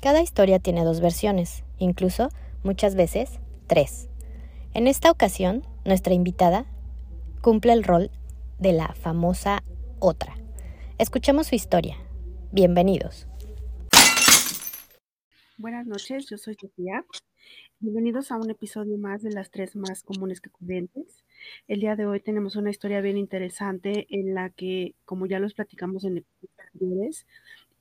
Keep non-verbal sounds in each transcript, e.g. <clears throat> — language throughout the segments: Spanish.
Cada historia tiene dos versiones, incluso muchas veces tres. En esta ocasión, nuestra invitada cumple el rol de la famosa otra. Escuchemos su historia. Bienvenidos. Buenas noches, yo soy Sofía. Bienvenidos a un episodio más de las tres más comunes que corrientes. El día de hoy tenemos una historia bien interesante en la que, como ya los platicamos en episodios anteriores,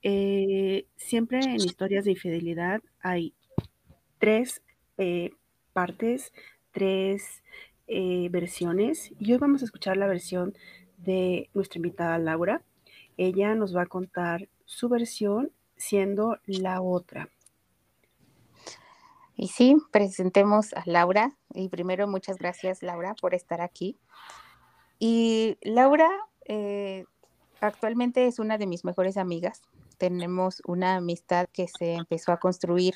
eh, siempre en historias de infidelidad hay tres eh, partes, tres eh, versiones. Y hoy vamos a escuchar la versión de nuestra invitada Laura. Ella nos va a contar su versión siendo la otra. Y sí, presentemos a Laura. Y primero, muchas gracias, Laura, por estar aquí. Y Laura actualmente es una de mis mejores amigas. Tenemos una amistad que se empezó a construir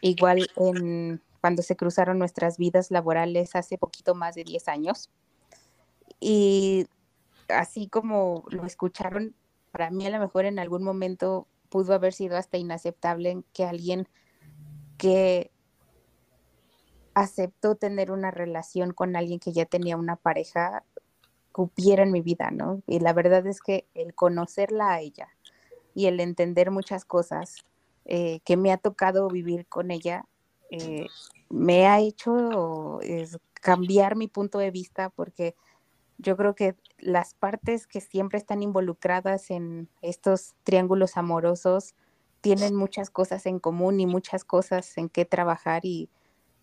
igual en cuando se cruzaron nuestras vidas laborales hace poquito más de 10 años. Y así como lo escucharon, para mí a lo mejor en algún momento pudo haber sido hasta inaceptable que alguien que aceptó tener una relación con alguien que ya tenía una pareja cupiera en mi vida, ¿no? Y la verdad es que el conocerla a ella y el entender muchas cosas eh, que me ha tocado vivir con ella, eh, me ha hecho cambiar mi punto de vista porque yo creo que las partes que siempre están involucradas en estos triángulos amorosos tienen muchas cosas en común y muchas cosas en que trabajar y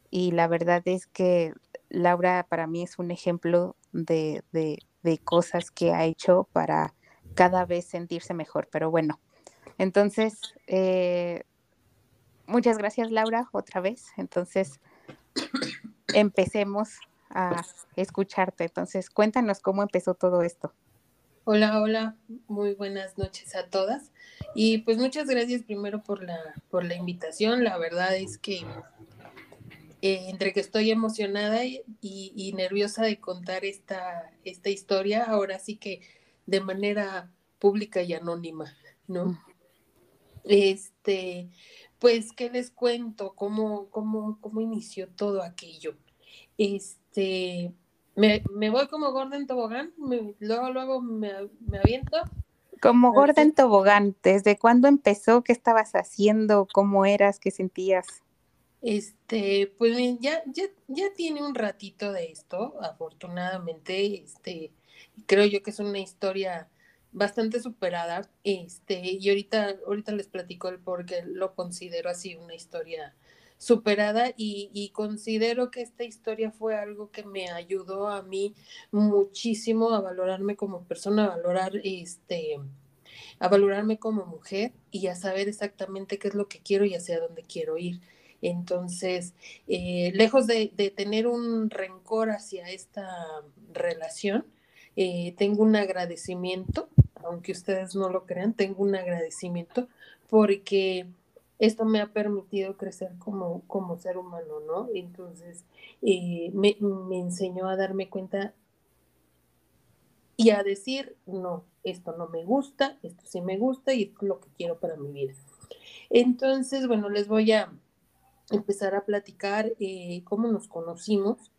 y la verdad es que Laura para mí es un ejemplo de, cosas que ha hecho para cada vez sentirse mejor. Pero bueno, entonces, eh, muchas gracias Laura otra vez. Entonces, empecemos a escucharte. Entonces, cuéntanos cómo empezó todo esto. Hola, hola, muy buenas noches a todas. Y pues muchas gracias primero por la, por la invitación. La verdad es que eh, entre que estoy emocionada y, nerviosa de contar esta, esta historia, ahora sí que de manera pública y anónima, ¿no? Este, pues, ¿qué les cuento? ¿Cómo, cómo, cómo inició todo aquello? Este, me, voy como Gordon Tobogán, luego, luego me, me aviento. Como Gordon Tobogán, ¿desde cuándo empezó? ¿Qué estabas haciendo? ¿Cómo eras? ¿Qué sentías? Este, pues ya, ya, ya tiene un ratito de esto, afortunadamente, este, creo yo que es una historia bastante superada, este, y ahorita, ahorita les platico el por qué lo considero así una historia superada y, considero que esta historia fue algo que me ayudó a mí muchísimo a valorarme como persona, a valorar este a valorarme como mujer y a saber exactamente qué es lo que quiero y hacia dónde quiero ir. Entonces, eh, lejos de, tener un rencor hacia esta relación, eh, tengo un agradecimiento, aunque ustedes no lo crean, tengo un agradecimiento porque esto me ha permitido crecer como, como ser humano, ¿no? Entonces, eh, me, me enseñó a darme cuenta y a decir, no, esto no me gusta, esto sí me gusta y esto es lo que quiero para mi vida. Entonces, bueno, les voy a, empezar a platicar eh, cómo nos conocimos.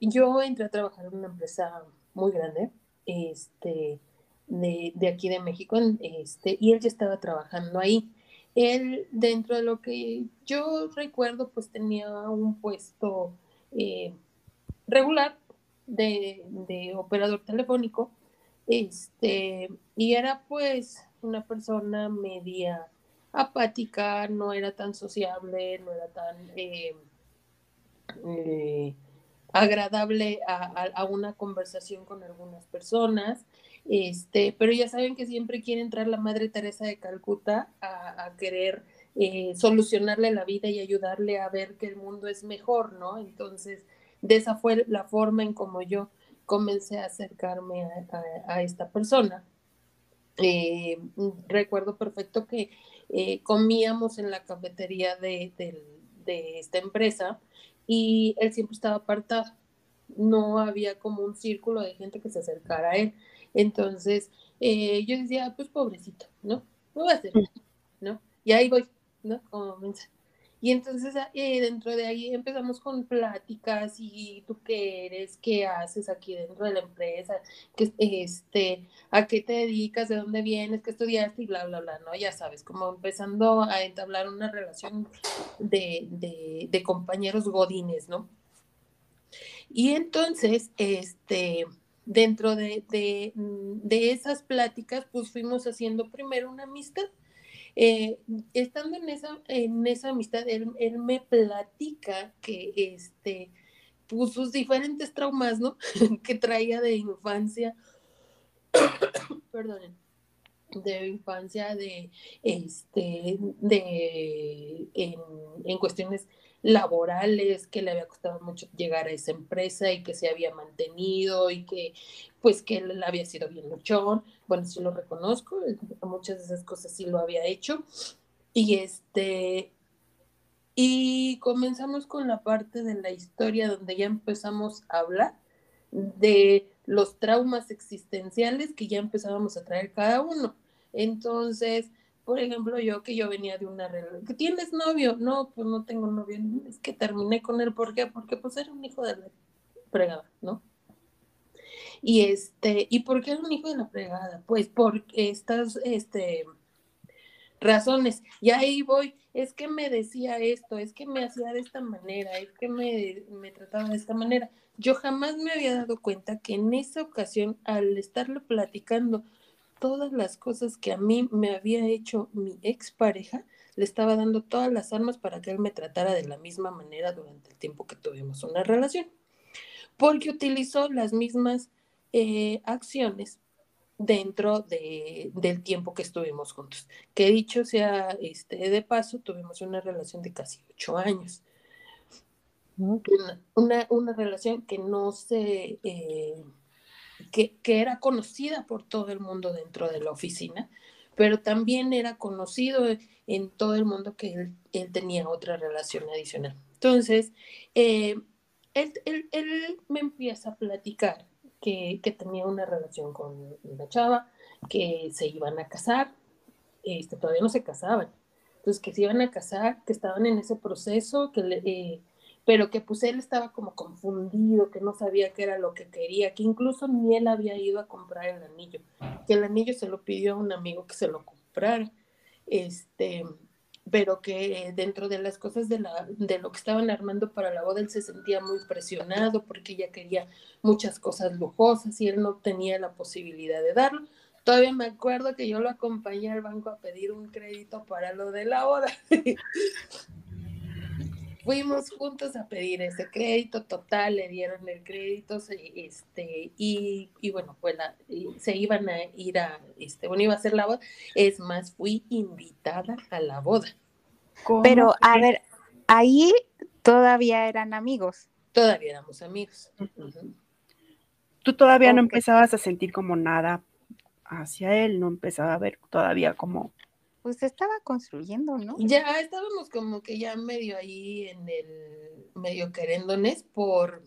Yo entré a trabajar en una empresa muy grande, este, de, aquí de México, este, y él ya estaba trabajando ahí. Él, dentro de lo que yo recuerdo, pues tenía un puesto eh, regular de, operador telefónico, este, y era pues una persona media apática, no era tan sociable, no era tan eh, eh, agradable a, una conversación con algunas personas. Este, pero ya saben que siempre quiere entrar la Madre Teresa de Calcuta a, querer eh, solucionarle la vida y ayudarle a ver que el mundo es mejor, ¿no? Entonces, de esa fue la forma en como yo comencé a acercarme a, esta persona. recuerdo perfecto que eh, comíamos en la cafetería de, esta empresa y él siempre estaba apartado. No había como un círculo de gente que se acercara a él. Entonces, eh, yo decía, pues pobrecito, ¿no? No va a hacer, ¿no? Y ahí voy, ¿no? Como mensa. Y entonces eh, dentro de ahí empezamos con pláticas y tú qué eres, qué haces aquí dentro de la empresa, que, este, a qué te dedicas, de dónde vienes, qué estudiaste y bla, bla, bla, ¿no? Ya sabes, como empezando a entablar una relación de, de, de compañeros godines, ¿no? Y entonces, este, dentro de, de, de esas pláticas, pues fuimos haciendo primero una amistad eh, estando en esa, en esa amistad, él, me platica que este, pues sus diferentes traumas, ¿no? <laughs> que traía de infancia, <coughs> perdón, de infancia, de, este, de, en cuestiones laborales, que le había costado mucho llegar a esa empresa y que se había mantenido y que pues que él había sido bien luchón. Bueno, sí lo reconozco, muchas de esas cosas sí lo había hecho. Y este, y comenzamos con la parte de la historia donde ya empezamos a hablar de los traumas existenciales que ya empezábamos a traer cada uno. Entonces, por ejemplo, yo que yo venía de una relación, ¿que tienes novio? No, pues no tengo novio, es que terminé con él, ¿por qué? Porque pues era un hijo de la fregada, ¿no? Y este, ¿y por qué era un hijo de la fregada? Pues por estas, este, razones. Y ahí voy, es que me decía esto, es que me hacía de esta manera, es que me, me trataba de esta manera. Yo jamás me había dado cuenta que en esa ocasión, al estarle platicando todas las cosas que a mí me había hecho mi expareja, le estaba dando todas las armas para que él me tratara de la misma manera durante el tiempo que tuvimos una relación. Porque utilizó las mismas eh, acciones dentro de, del tiempo que estuvimos juntos. Que dicho sea este, de paso, tuvimos una relación de casi ocho años. Una, una, relación que no se... Eh, que, era conocida por todo el mundo dentro de la oficina, pero también era conocido en todo el mundo que él, tenía otra relación adicional. Entonces, eh, él, me empieza a platicar que, tenía una relación con una chava, que se iban a casar, este, todavía no se casaban, entonces que se iban a casar, que estaban en ese proceso, que le, eh, pero que pues él estaba como confundido, que no sabía qué era lo que quería, que incluso ni él había ido a comprar el anillo, que el anillo se lo pidió a un amigo que se lo comprara, este, pero que dentro de las cosas de, la, de lo que estaban armando para la boda, él se sentía muy presionado porque ella quería muchas cosas lujosas y él no tenía la posibilidad de darlo. Todavía me acuerdo que yo lo acompañé al banco a pedir un crédito para lo de la boda. <laughs> fuimos juntos a pedir ese crédito total, le dieron el crédito, este, y, y bueno, pues se iban a ir a, este, bueno, iba a ser la boda, es más, fui invitada a la boda. Pero, a ver, ahí todavía eran amigos. Todavía éramos amigos. Tú todavía no empezabas a sentir como nada hacia él, no empezaba a ver todavía como pues estaba construyendo, ¿no? Ya estábamos como que ya medio ahí en el medio querendones por,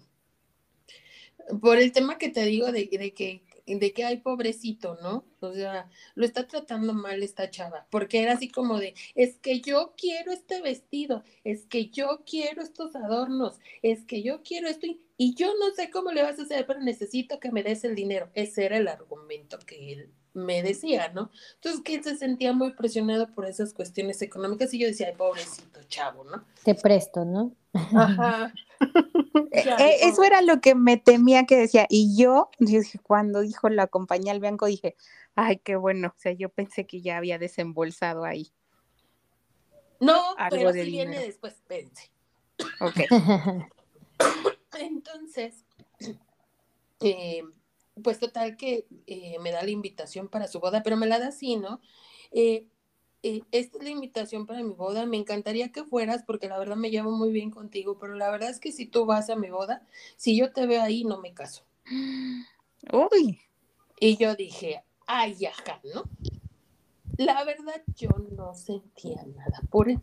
por el tema que te digo de, que de que hay pobrecito, ¿no? O sea, lo está tratando mal esta chava, porque era así como de, es que yo quiero este vestido, es que yo quiero estos adornos, es que yo quiero esto y yo no sé cómo le vas a hacer, pero necesito que me des el dinero. Ese era el argumento que él me decía, ¿no? Entonces que él se sentía muy presionado por esas cuestiones económicas y yo decía, ay, pobrecito chavo, ¿no? Te presto, ¿no? Ajá. <laughs> Eh, eh, eso era lo que me temía que decía. Y yo, cuando dijo la compañía al banco, dije, ay, qué bueno. O sea, yo pensé que ya había desembolsado ahí. No, pero si viene después, pense. Ok. <coughs> <laughs> Entonces, <clears throat> eh, pues total que eh, me da la invitación para su boda, pero me la da así, ¿no? Eh, eh, esta es la invitación para mi boda, me encantaría que fueras porque la verdad me llevo muy bien contigo, pero la verdad es que si tú vas a mi boda, si yo te veo ahí, no me caso. Uy. Y yo dije, ay, ajá, ¿no? La verdad yo no sentía nada por él.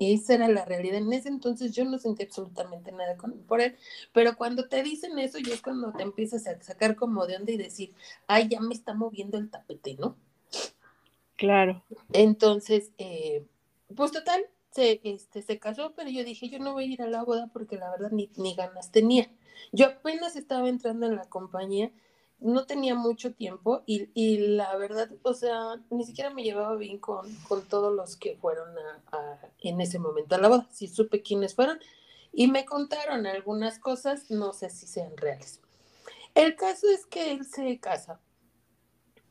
Esa era la realidad. En ese entonces yo no sentí absolutamente nada con, por él, pero cuando te dicen eso, ya es cuando te empiezas a sacar como de onda y decir, ay, ya me está moviendo el tapete, ¿no? Claro. Entonces, eh, pues total, se, este, se casó, pero yo dije, yo no voy a ir a la boda porque la verdad ni, ni ganas tenía. Yo apenas estaba entrando en la compañía, no tenía mucho tiempo y, y, la verdad, o sea, ni siquiera me llevaba bien con, con todos los que fueron a, en ese momento a la boda. Sí supe quiénes fueron y me contaron algunas cosas, no sé si sean reales. El caso es que él se casa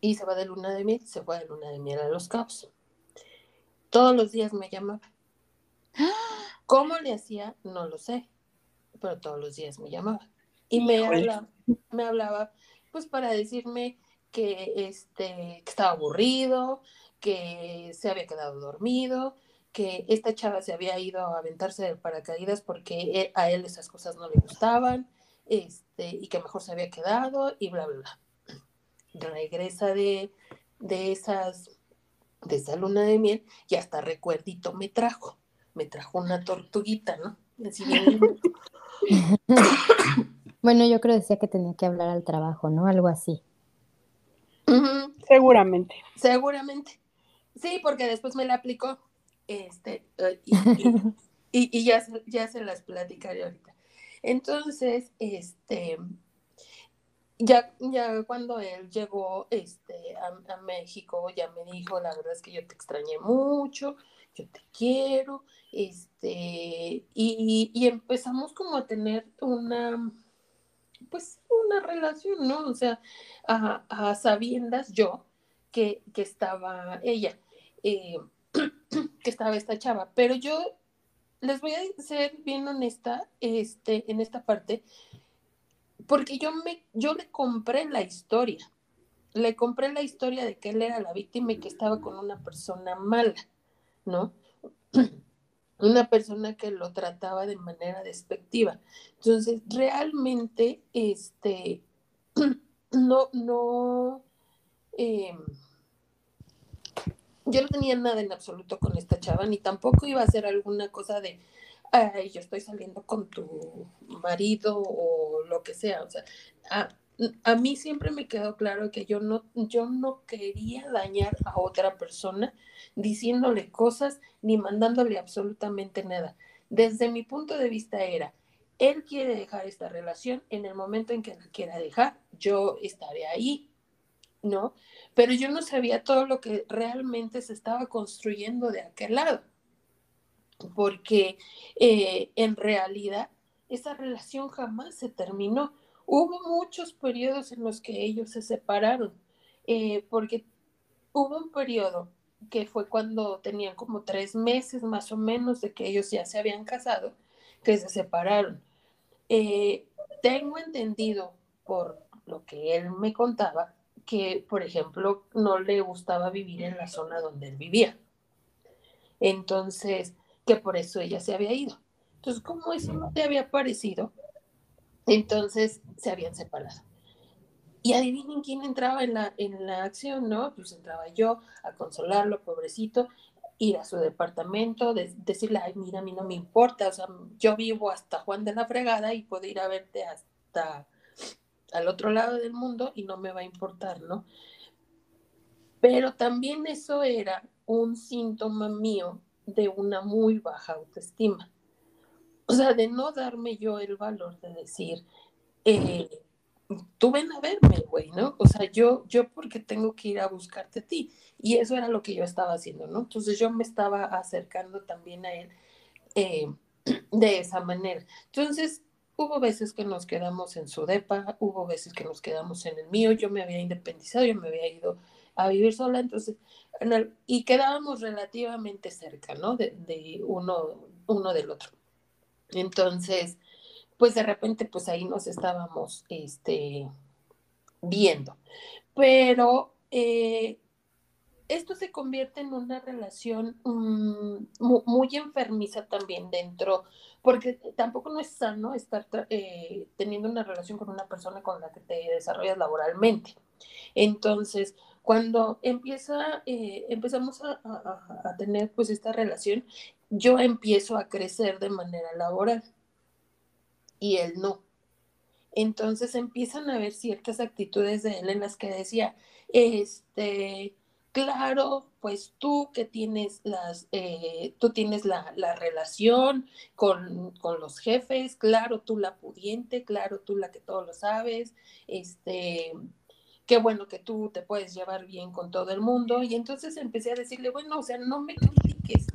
y se va de luna de miel, se fue de luna de miel a Los Cabos. Todos los días me llamaba. <gasps> ¿Cómo le hacía? No lo sé, pero todos los días me llamaba. Y me hablaba, me hablaba, pues para decirme que, este, que estaba aburrido, que se había quedado dormido, que esta chava se había ido a aventarse de paracaídas porque a él esas cosas no le gustaban, este, y que mejor se había quedado, y bla, bla, bla. Regresa de, de esas, de esa luna de miel, y hasta recuerdito me trajo, me trajo una tortuguita, ¿no? Bueno, yo creo que decía que tenía que hablar al trabajo, ¿no? Algo así. Seguramente. Seguramente. Sí, porque después me la aplicó. Este, eh, <laughs> y, y, ya, ya se las platicaré ahorita. Entonces, este, ya, ya cuando él llegó este, a, México, ya me dijo, la verdad es que yo te extrañé mucho, yo te quiero, este, y, y empezamos como a tener una, pues, una relación, ¿no? O sea, a, sabiendas yo que, que estaba ella. Eh, <clears throat> que estaba esta chava, pero yo les voy a ser bien honesta este, en esta parte, porque yo, me, yo le compré la historia, le compré la historia de que él era la víctima y que estaba con una persona mala, ¿no? <clears throat> Una persona que lo trataba de manera despectiva. Entonces, realmente, este, <clears throat> no, no, eh, yo no tenía nada en absoluto con esta chava, ni tampoco iba a hacer alguna cosa de, ay, yo estoy saliendo con tu marido o lo que sea. O sea, a, a mí siempre me quedó claro que yo no, yo no quería dañar a otra persona diciéndole cosas ni mandándole absolutamente nada. Desde mi punto de vista era, él quiere dejar esta relación, en el momento en que la quiera dejar, yo estaré ahí, ¿no? Pero yo no sabía todo lo que realmente se estaba construyendo de aquel lado, porque eh, en realidad esa relación jamás se terminó. Hubo muchos periodos en los que ellos se separaron, eh, porque hubo un periodo que fue cuando tenían como tres meses más o menos de que ellos ya se habían casado, que se separaron. Eh, tengo entendido por lo que él me contaba, que, por ejemplo, no le gustaba vivir en la zona donde él vivía. Entonces, que por eso ella se había ido. Entonces, como eso no te había parecido, entonces se habían separado. Y adivinen quién entraba en la, en la acción, ¿no? Pues entraba yo a consolarlo, pobrecito, ir a su departamento, decirle, ay, mira, a mí no me importa, o sea, yo vivo hasta Juan de la Fregada y puedo ir a verte hasta al otro lado del mundo y no me va a importar, ¿no? Pero también eso era un síntoma mío de una muy baja autoestima. O sea, de no darme yo el valor de decir, eh, tú ven a verme, güey, ¿no? O sea, yo, yo porque tengo que ir a buscarte a ti. Y eso era lo que yo estaba haciendo, ¿no? Entonces yo me estaba acercando también a él eh, de esa manera. Entonces, Hubo veces que nos quedamos en su depa, hubo veces que nos quedamos en el mío, yo me había independizado, yo me había ido a vivir sola, entonces, y quedábamos relativamente cerca, ¿no? De, de, uno, uno del otro. Entonces, pues de repente, pues ahí nos estábamos, este, viendo. Pero eh, esto se convierte en una relación mm, muy, enfermiza también dentro, porque tampoco no es sano estar eh, teniendo una relación con una persona con la que te desarrollas laboralmente. Entonces, cuando empieza, eh, empezamos a, a, tener pues esta relación, yo empiezo a crecer de manera laboral y él no. Entonces empiezan a ver ciertas actitudes de él en las que decía, este, claro, pues tú que tienes las, eh, tú tienes la, la relación con, con, los jefes, claro, tú la pudiente, claro, tú la que todo lo sabes, este, qué bueno que tú te puedes llevar bien con todo el mundo. Y entonces empecé a decirle, bueno, o sea, no me critiques,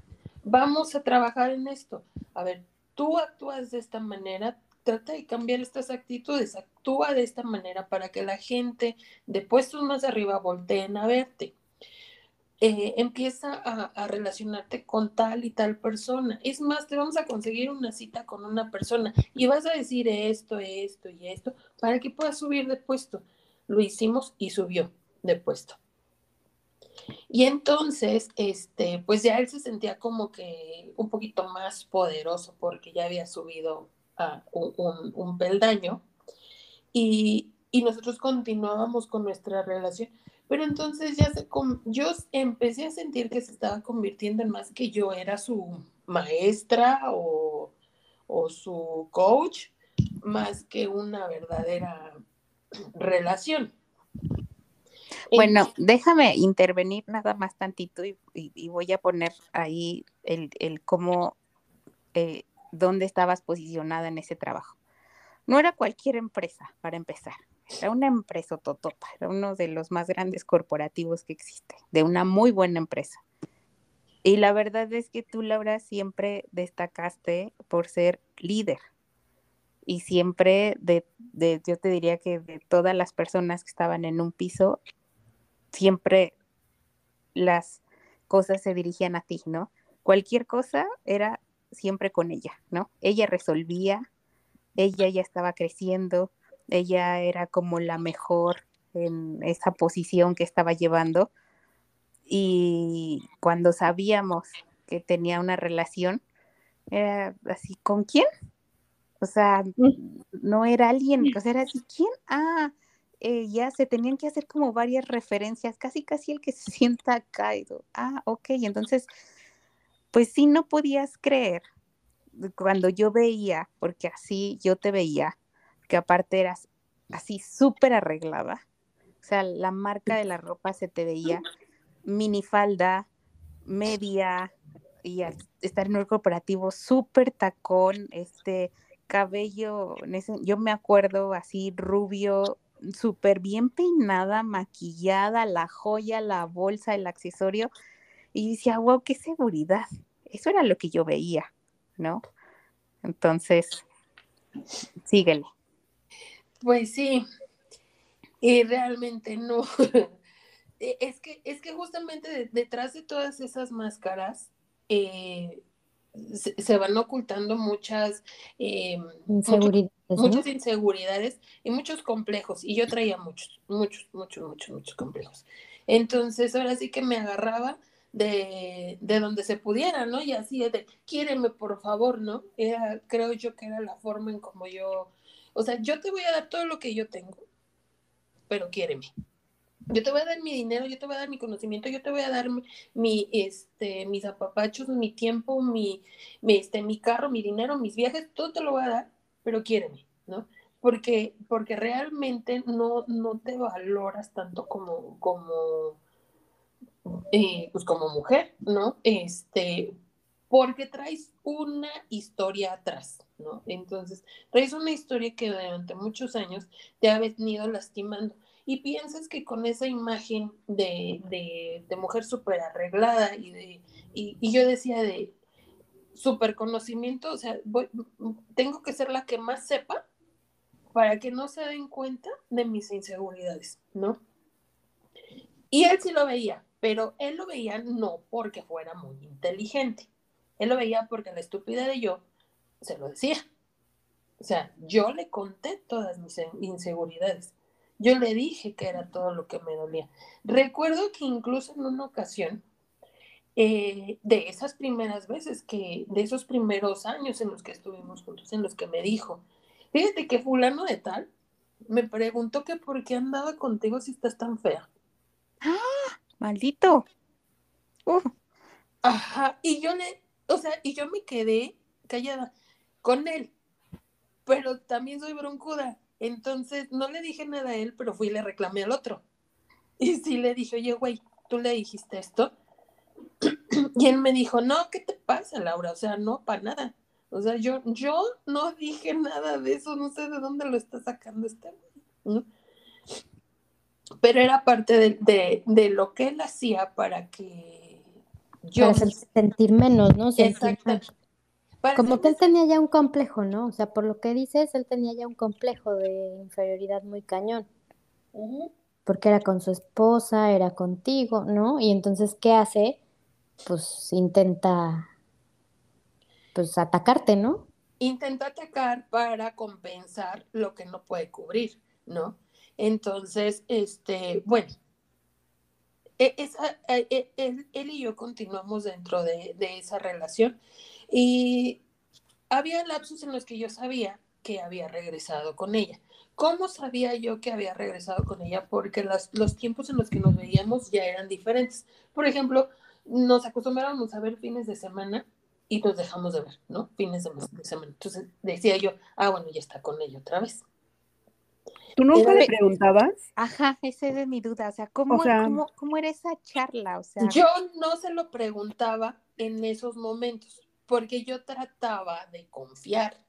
vamos a trabajar en esto. A ver, tú actúas de esta manera, trata de cambiar estas actitudes, actúa de esta manera para que la gente de puestos más arriba volteen a verte. Eh, empieza a, relacionarte con tal y tal persona. Es más, te vamos a conseguir una cita con una persona y vas a decir esto, esto y esto para que puedas subir de puesto. Lo hicimos y subió de puesto. Y entonces, este, pues ya él se sentía como que un poquito más poderoso porque ya había subido a un, peldaño y, y, nosotros continuábamos con nuestra relación. Pero entonces ya se, yo empecé a sentir que se estaba convirtiendo en más que yo era su maestra o, o su coach, más que una verdadera <clears throat> relación. Bueno, déjame intervenir nada más tantito y, voy a poner ahí el, el cómo, eh, dónde estabas posicionada en ese trabajo. No era cualquier empresa, para empezar. Era una empresa totota, era uno de los más grandes corporativos que existe, de una muy buena empresa. Y la verdad es que tú, Laura, siempre destacaste por ser líder. Y siempre, de, de, yo te diría que de todas las personas que estaban en un piso, siempre las cosas se dirigían a ti, ¿no? Cualquier cosa era siempre con ella, ¿no? Ella resolvía, ella ya estaba creciendo, ella era como la mejor en esa posición que estaba llevando y cuando sabíamos que tenía una relación, era así, ¿con quién? O sea, mm. no era alguien, o sea, era así, ¿quién? Ah, eh, ya se tenían que hacer como varias referencias, casi casi el que se <laughs> sienta caído. Ah, ok, entonces, pues sí, no podías creer cuando yo veía, porque así yo te veía, que aparte eras así súper arreglada, o sea, la marca de la ropa se te veía minifalda, media, y al estar en un corporativo súper tacón, este cabello, yo me acuerdo así rubio, súper bien peinada, maquillada, la joya, la bolsa, el accesorio, y decía, wow, qué seguridad. Eso era lo que yo veía, ¿no? Entonces, síguele. Pues sí, y realmente no. <laughs> E, es que, es que justamente detrás de todas esas máscaras eh, se, van ocultando muchas eh, inseguridades, muchas inseguridades y muchos complejos. Y yo traía muchos, muchos, muchos, muchos, muchos complejos. Entonces, ahora sí que me agarraba de, de donde se pudiera, ¿no? Y así de, quiéreme, por favor, ¿no? Era, creo yo que era la forma en como yo o sea, yo te voy a dar todo lo que yo tengo, pero quiéreme. Yo te voy a dar mi dinero, yo te voy a dar mi conocimiento, yo te voy a dar mi, este, mis apapachos, mi tiempo, mi, mi, este, mi carro, mi dinero, mis viajes, todo te lo voy a dar, pero quiéreme, ¿no? Porque, porque realmente no, no te valoras tanto como, como, eh, pues como mujer, ¿no? Este, porque traes una historia atrás, ¿no? Entonces, traes una historia que durante muchos años te ha venido lastimando y piensas que con esa imagen de, mujer súper arreglada y, de, y, yo decía de súper conocimiento, o sea, tengo que ser la que más sepa para que no se den cuenta de mis inseguridades, ¿no? Y él sí lo veía, pero él lo veía no porque fuera muy inteligente, él lo veía porque la estúpida de yo se lo decía. O sea, yo le conté todas mis inseguridades. Yo le dije que era todo lo que me dolía. Recuerdo que incluso en una ocasión, eh, de esas primeras veces, que, de esos primeros años en los que estuvimos juntos, en los que me dijo, fíjate que fulano de tal me preguntó que por qué andaba contigo si estás tan fea. ¡Ah! Maldito. Ajá, y yo le, o sea, y yo me quedé callada con él, pero también soy broncuda. Entonces no le dije nada a él, pero fui y le reclamé al otro. Y sí le dije, oye, güey, tú le dijiste esto. <clears throat> Y él me dijo, no, ¿qué te pasa, Laura? O sea, no, para nada. O sea, yo, yo no dije nada de eso, no sé de dónde lo está sacando este. ¿no? Pero era parte de, de, lo que él hacía para que yo... Para sentir menos, ¿no? Exacto. Como que él tenía ya un complejo, ¿no? O sea, por lo que dices, él tenía ya un complejo de inferioridad muy cañón. Porque era con su esposa, era contigo, ¿no? Y entonces, ¿qué hace? Pues intenta, pues atacarte, ¿no? Intenta atacar para compensar lo que no puede cubrir, ¿no? Entonces, este, bueno, e, e, e, él, y yo continuamos dentro de, de esa relación y había lapsos en los que yo sabía que había regresado con ella. ¿Cómo sabía yo que había regresado con ella? Porque los tiempos en los que nos veíamos ya eran diferentes. Por ejemplo, nos acostumbrábamos a ver fines de semana y nos dejamos de ver, ¿no? Fines de, semana. Entonces decía yo, ah, bueno, ya está con ella otra vez. ¿Tú nunca le preguntabas? Ajá, esa es mi duda. O sea, ¿cómo, ¿cómo, ¿cómo, era esa charla? O sea, yo no se lo preguntaba en esos momentos porque yo trataba de confiar.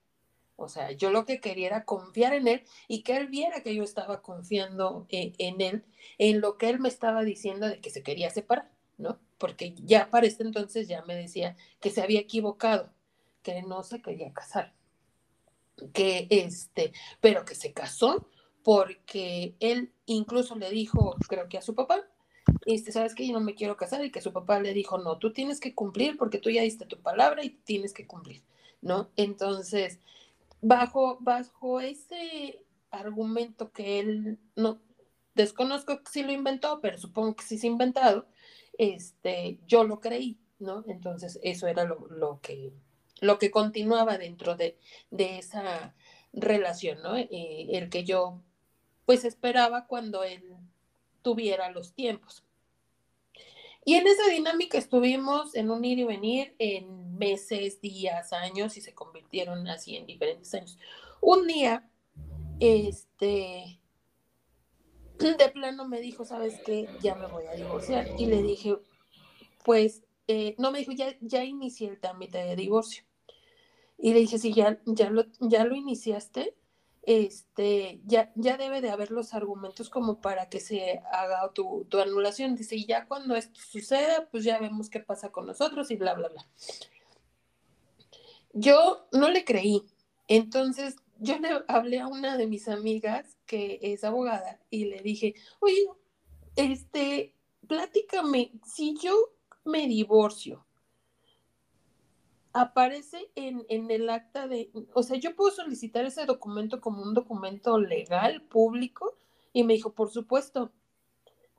O sea, yo lo que quería era confiar en él y que él viera que yo estaba confiando en, en él, en lo que él me estaba diciendo de que se quería separar, ¿no? Porque ya para este entonces ya me decía que se había equivocado, que no se quería casar, que este, pero que se casó porque él incluso le dijo, creo que a su papá, este, sabes que yo no me quiero casar y que su papá le dijo, no, tú tienes que cumplir porque tú ya diste tu palabra y tienes que cumplir, ¿no? Entonces, bajo, bajo ese argumento que él, no, desconozco si lo inventó, pero supongo que sí se ha inventado, este, yo lo creí, ¿no? Entonces, eso era lo, que, lo que continuaba dentro de, de esa relación, ¿no? Eh, el que yo, pues, esperaba cuando él tuviera los tiempos. Y en esa dinámica estuvimos en un ir y venir en meses, días, años y se convirtieron así en diferentes años. Un día, este, <clears throat> de plano me dijo, ¿sabes qué? Ya me voy a divorciar. Y le dije, pues, eh, no me dijo, ya, inicié el trámite de divorcio. Y le dije, sí, ya, ya, lo, ya lo iniciaste este, ya, ya debe de haber los argumentos como para que se haga tu, tu anulación. Dice, y ya cuando esto suceda, pues ya vemos qué pasa con nosotros y bla, bla, bla. Yo no le creí. Entonces, yo le hablé a una de mis amigas que es abogada y le dije, oye, este, platícame, si yo me divorcio, aparece en, en, el acta de, o sea, yo puedo solicitar ese documento como un documento legal, público, y me dijo, por supuesto,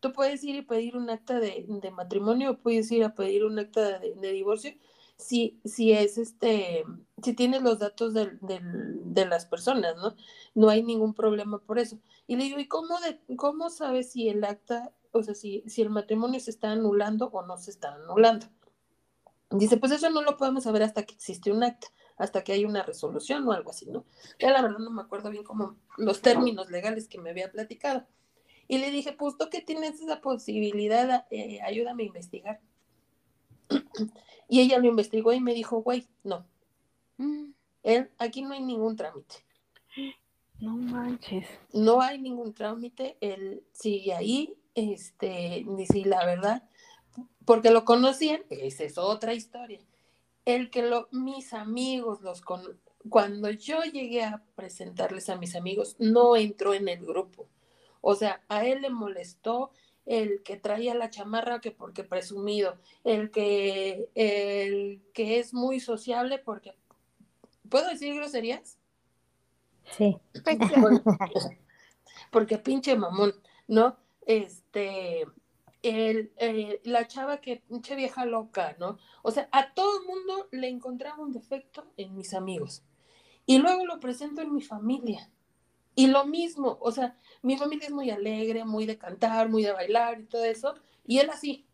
tú puedes ir y pedir un acta de, de matrimonio, puedes ir a pedir un acta de, de, divorcio, si, si es este, si tienes los datos de, de, las personas, ¿no? No hay ningún problema por eso. Y le digo, ¿y cómo, de, cómo sabes si el acta, o sea, si, si el matrimonio se está anulando o no se está anulando? Dice, pues eso no lo podemos saber hasta que existe un acta, hasta que hay una resolución o algo así, ¿no? Ya la verdad no me acuerdo bien como los términos legales que me había platicado. Y le dije, pues tú que tienes esa posibilidad, eh, ayúdame a investigar. Y ella lo investigó y me dijo, güey, no. Mm. Él, aquí no hay ningún trámite. No manches. No hay ningún trámite, él sigue ahí, este, si la verdad, porque lo conocían, esa es otra historia. El que lo, mis amigos los con, cuando yo llegué a presentarles a mis amigos, no entró en el grupo. O sea, a él le molestó el que traía la chamarra que porque presumido, el que el que es muy sociable porque ¿puedo decir groserías? Sí. <laughs> porque pinche mamón, ¿no? Este el, eh, la chava que, pinche vieja loca, ¿no? O sea, a todo el mundo le encontraba un defecto en mis amigos. Y luego lo presento en mi familia. Y lo mismo, o sea, mi familia es muy alegre, muy de cantar, muy de bailar y todo eso. Y él así,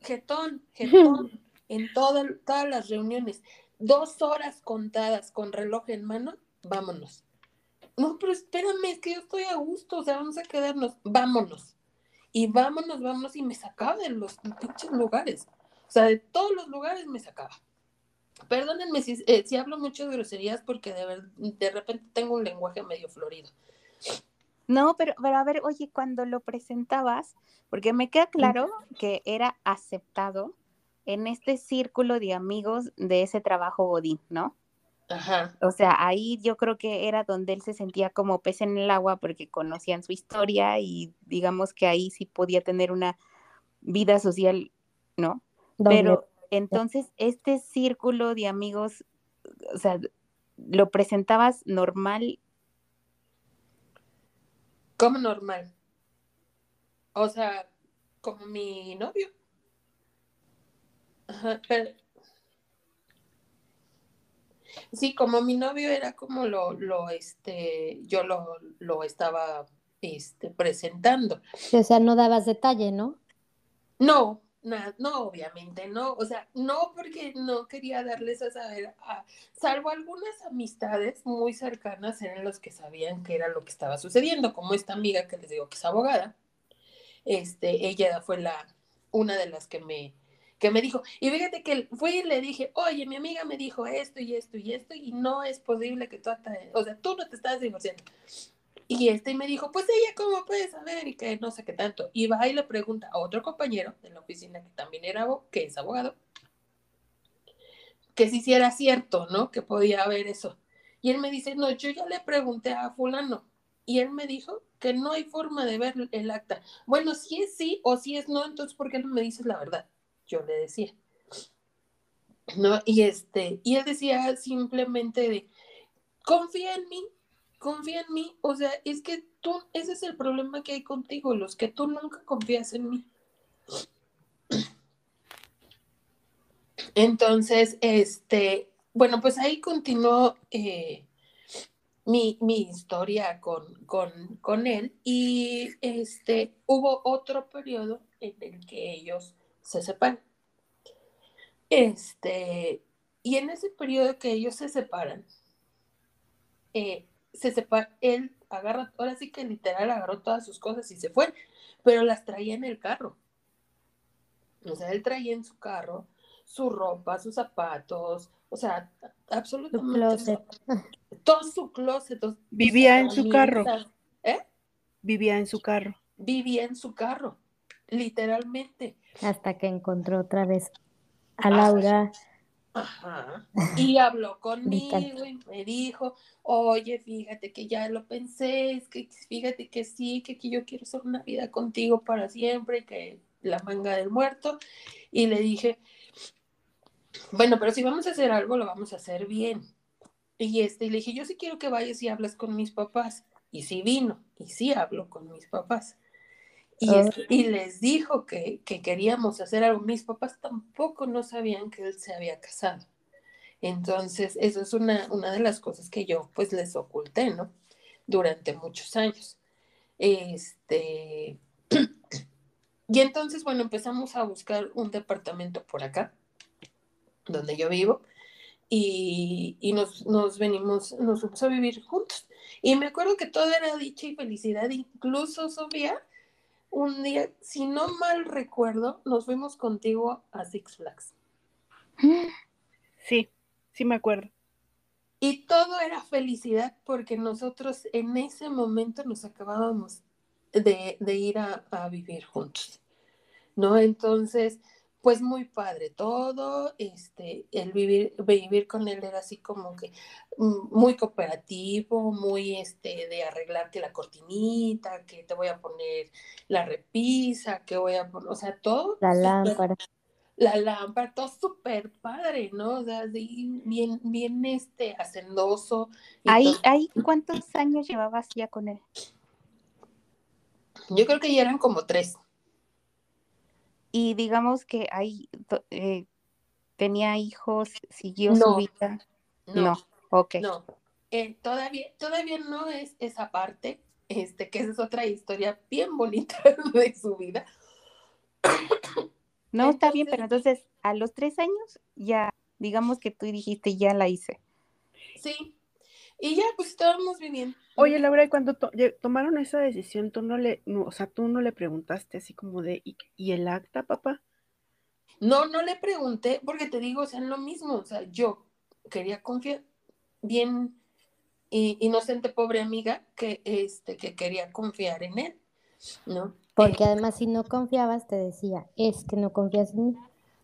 jetón, jetón, <laughs> en todas las reuniones, dos horas contadas con reloj en mano, vámonos. No, pero espérame, es que yo estoy a gusto, o sea, vamos a quedarnos, vámonos. y vámonos, vámonos, y me sacaba de los pinches lugares. O sea, de todos los lugares me sacaba. Perdónenme si, eh, si hablo mucho de groserías porque de, de repente tengo un lenguaje medio florido. No, pero, pero a ver, oye, cuando lo presentabas, porque me queda claro que era aceptado en este círculo de amigos de ese trabajo Godín, ¿no? Ajá. O sea, ahí yo creo que era donde él se sentía como pez en el agua porque conocían su historia y digamos que ahí sí podía tener una vida social, ¿no? Pero entonces este círculo de amigos, o sea, lo presentabas normal. ¿Cómo normal? O sea, como mi novio. Ajá, pero, Sí, como mi novio era como lo, lo este, yo lo, lo estaba este, presentando. O sea, no dabas detalle, ¿no? No, no, obviamente no. O sea, no porque no quería darles a saber, a, salvo algunas amistades muy cercanas eran los que sabían que era lo que estaba sucediendo, como esta amiga que les digo que es abogada. Este, ella fue la, una de las que me, que me dijo, y fíjate que fui y le dije, oye, mi amiga me dijo esto y esto y esto, y no es posible que tú, o sea, tú no te estás divorciando. Y este me dijo, pues ella, ¿cómo puede saber? Y que no sé qué tanto. Y va y le pregunta a otro compañero de la oficina que también era, que es abogado, que si sí era cierto, ¿no? Que podía haber eso. Y él me dice, no, yo ya le pregunté a fulano. Y él me dijo que no hay forma de ver el acta. Bueno, si es sí o si es no, entonces ¿por qué no me dices la verdad? yo le decía. ¿No? Y este, y él decía simplemente de confía en mí, confía en mí. O sea, es que tú, ese es el problema que hay contigo, los que tú nunca confías en mí. Entonces, este, bueno, pues ahí continuó eh, mi, mi, historia con, con, con, él y este, hubo otro periodo en el que ellos se separan. Este, y en ese periodo que ellos se separan, eh, se separa, él agarra, ahora sí que literal agarró todas sus cosas y se fue, pero las traía en el carro. O sea, él traía en su carro su ropa, sus zapatos, o sea, absolutamente todo, su closet. Vivía en su carro. ¿Eh? Vivía en su carro. Vivía en su carro, literalmente. Hasta que encontró otra vez a Laura. Ajá. Y habló conmigo y me dijo, oye, fíjate que ya lo pensé, es que fíjate que sí, que, que yo quiero hacer una vida contigo para siempre, que la manga del muerto. Y le dije, bueno, pero si vamos a hacer algo, lo vamos a hacer bien. Y este, y le dije, yo sí quiero que vayas y hablas con mis papás. Y sí vino, y sí hablo con mis papás. Ah. Y, les dijo que, queríamos hacer algo. Mis papás tampoco no sabían que él se había casado. Entonces, eso es una, una de las cosas que yo pues les oculté, ¿no? Durante muchos años. Este, <clears throat> y entonces, bueno, empezamos a buscar un departamento por acá, donde yo vivo, y, nos, nos, venimos, nos fuimos a vivir juntos. Y me acuerdo que todo era dicha y felicidad, incluso Sofía, un día, si no mal recuerdo, nos fuimos contigo a Six Flags. Sí, sí me acuerdo. Y todo era felicidad porque nosotros en ese momento nos acabábamos de, ir a, a, vivir juntos, ¿no? Entonces, pues muy padre todo, este, el vivir, vivir con él era así como que mm, muy cooperativo, muy este, de arreglar que la cortinita, que te voy a poner la repisa, que voy a poner, o sea, todo. La lámpara. La lámpara, todo súper padre, ¿no? O sea, así, bien, bien, este, hacendoso. Ahí, ahí, ¿cuántos años llevabas ya con él? Yo creo que ya eran como tres. Y digamos que ahí eh, tenía hijos, siguió su vida. No, no. ok. No, eh, todavía, todavía no es esa parte, este, que esa es otra historia bien bonita <laughs> de su vida. No, está bien, pero entonces a los tres años ya, digamos que tú dijiste, ya la hice. Sí, Y ya, pues estábamos viviendo. Oye, Laura, y cuando to- tomaron esa decisión, tú no le, no, o sea, tú no le preguntaste así como de, ¿y, y el acta, papá? No, no le pregunté porque te digo, o sea, lo mismo, o sea, yo quería confiar bien i- inocente pobre amiga que este que quería confiar en él, ¿no? Porque Eh, además si no confiabas te decía, es que no confías en mí,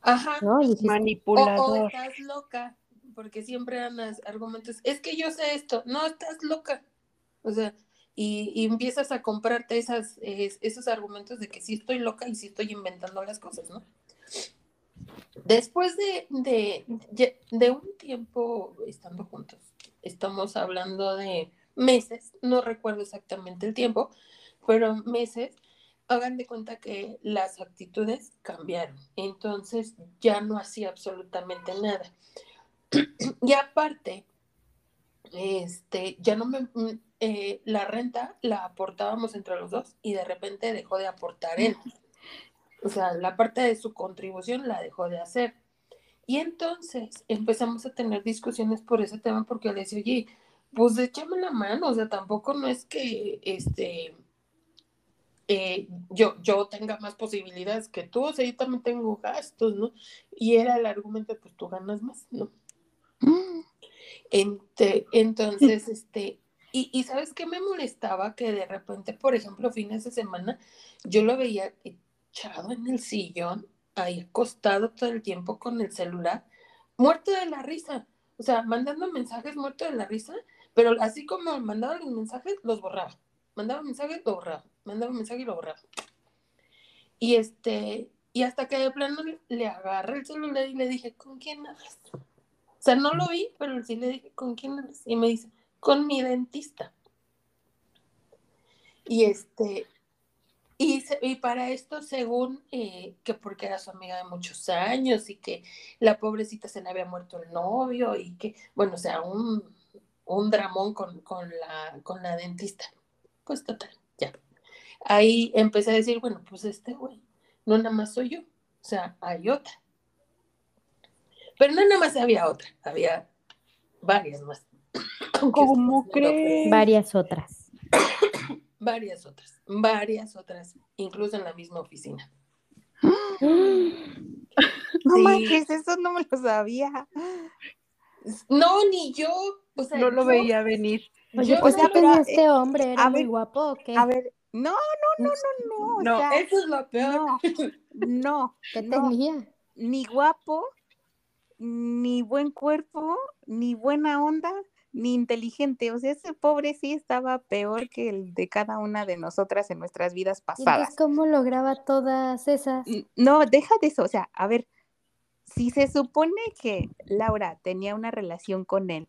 ajá. ¿no? Y dijiste, O, o Manipulador. estás loca, porque siempre los argumentos, es que yo sé esto, no, estás loca. O sea, y, empiezas a comprarte esas, es- esos argumentos de que sí estoy loca y sí estoy inventando las cosas, ¿no? Después de, de, de- de un tiempo estando juntos, estamos hablando de meses, no recuerdo exactamente el tiempo, pero meses, hagan de cuenta que las actitudes cambiaron, entonces ya no hacía absolutamente nada. Y aparte, este, ya no me, mm, eh, la renta la aportábamos entre los dos y de repente dejó de aportar él. O sea, la parte de su contribución la dejó de hacer. Y entonces empezamos a tener discusiones por ese tema porque le decía, oye, pues échame la mano, o sea, tampoco no es que este eh, yo, yo tenga más posibilidades que tú, o sea, yo también tengo gastos, ¿no? Y era el argumento, pues tú ganas más, ¿no? Ente- entonces, <laughs> este, y, y ¿sabes qué me molestaba? Que de repente, por ejemplo, fines de semana, yo lo veía echado en el sillón, ahí acostado todo el tiempo con el celular, muerto de la risa, o sea, mandando mensajes muerto de la risa, pero así como mandaba los mensajes, los borraba, mandaba mensajes, lo borraba, mandaba mensaje y lo borraba. Y este, y hasta que de plano le, le agarré el celular y le dije, ¿con quién hablas? O sea, no lo vi, pero sí le dije, ¿con quién hablas? Y me dice, con mi dentista. Y este, y, se- y para esto, según eh, que porque era su amiga de muchos años y que la pobrecita se le había muerto el novio y que, bueno, o sea, un, un dramón con, con la, con la dentista. Pues total, ya. Ahí empecé a decir, bueno, pues este güey, no nada más soy yo, o sea, hay otra. Pero no nada más había otra, había varias más. ¿Cómo crees? varias otras. Varias otras, varias otras, incluso en la misma oficina. <gasps> No Sí. manches, eso no me lo sabía. No, ni yo, o sea, No lo yo- veía venir. Oye, yo- pues o sea, ¿qué tenía pero, este hombre? ¿Era a muy ver, guapo o qué? A ver, no, no, no, no, no. O No, sea, eso es lo peor. no, no, <laughs> ¿Qué no, tenía? ni guapo, ni buen cuerpo, ni buena onda, ni inteligente. O sea, ese pobre sí estaba peor que el de cada una de nosotras en nuestras vidas ¿Y pasadas. entonces cómo lograba todas esas? No, deja de eso. O sea, a ver, si se supone que Laura tenía una relación con él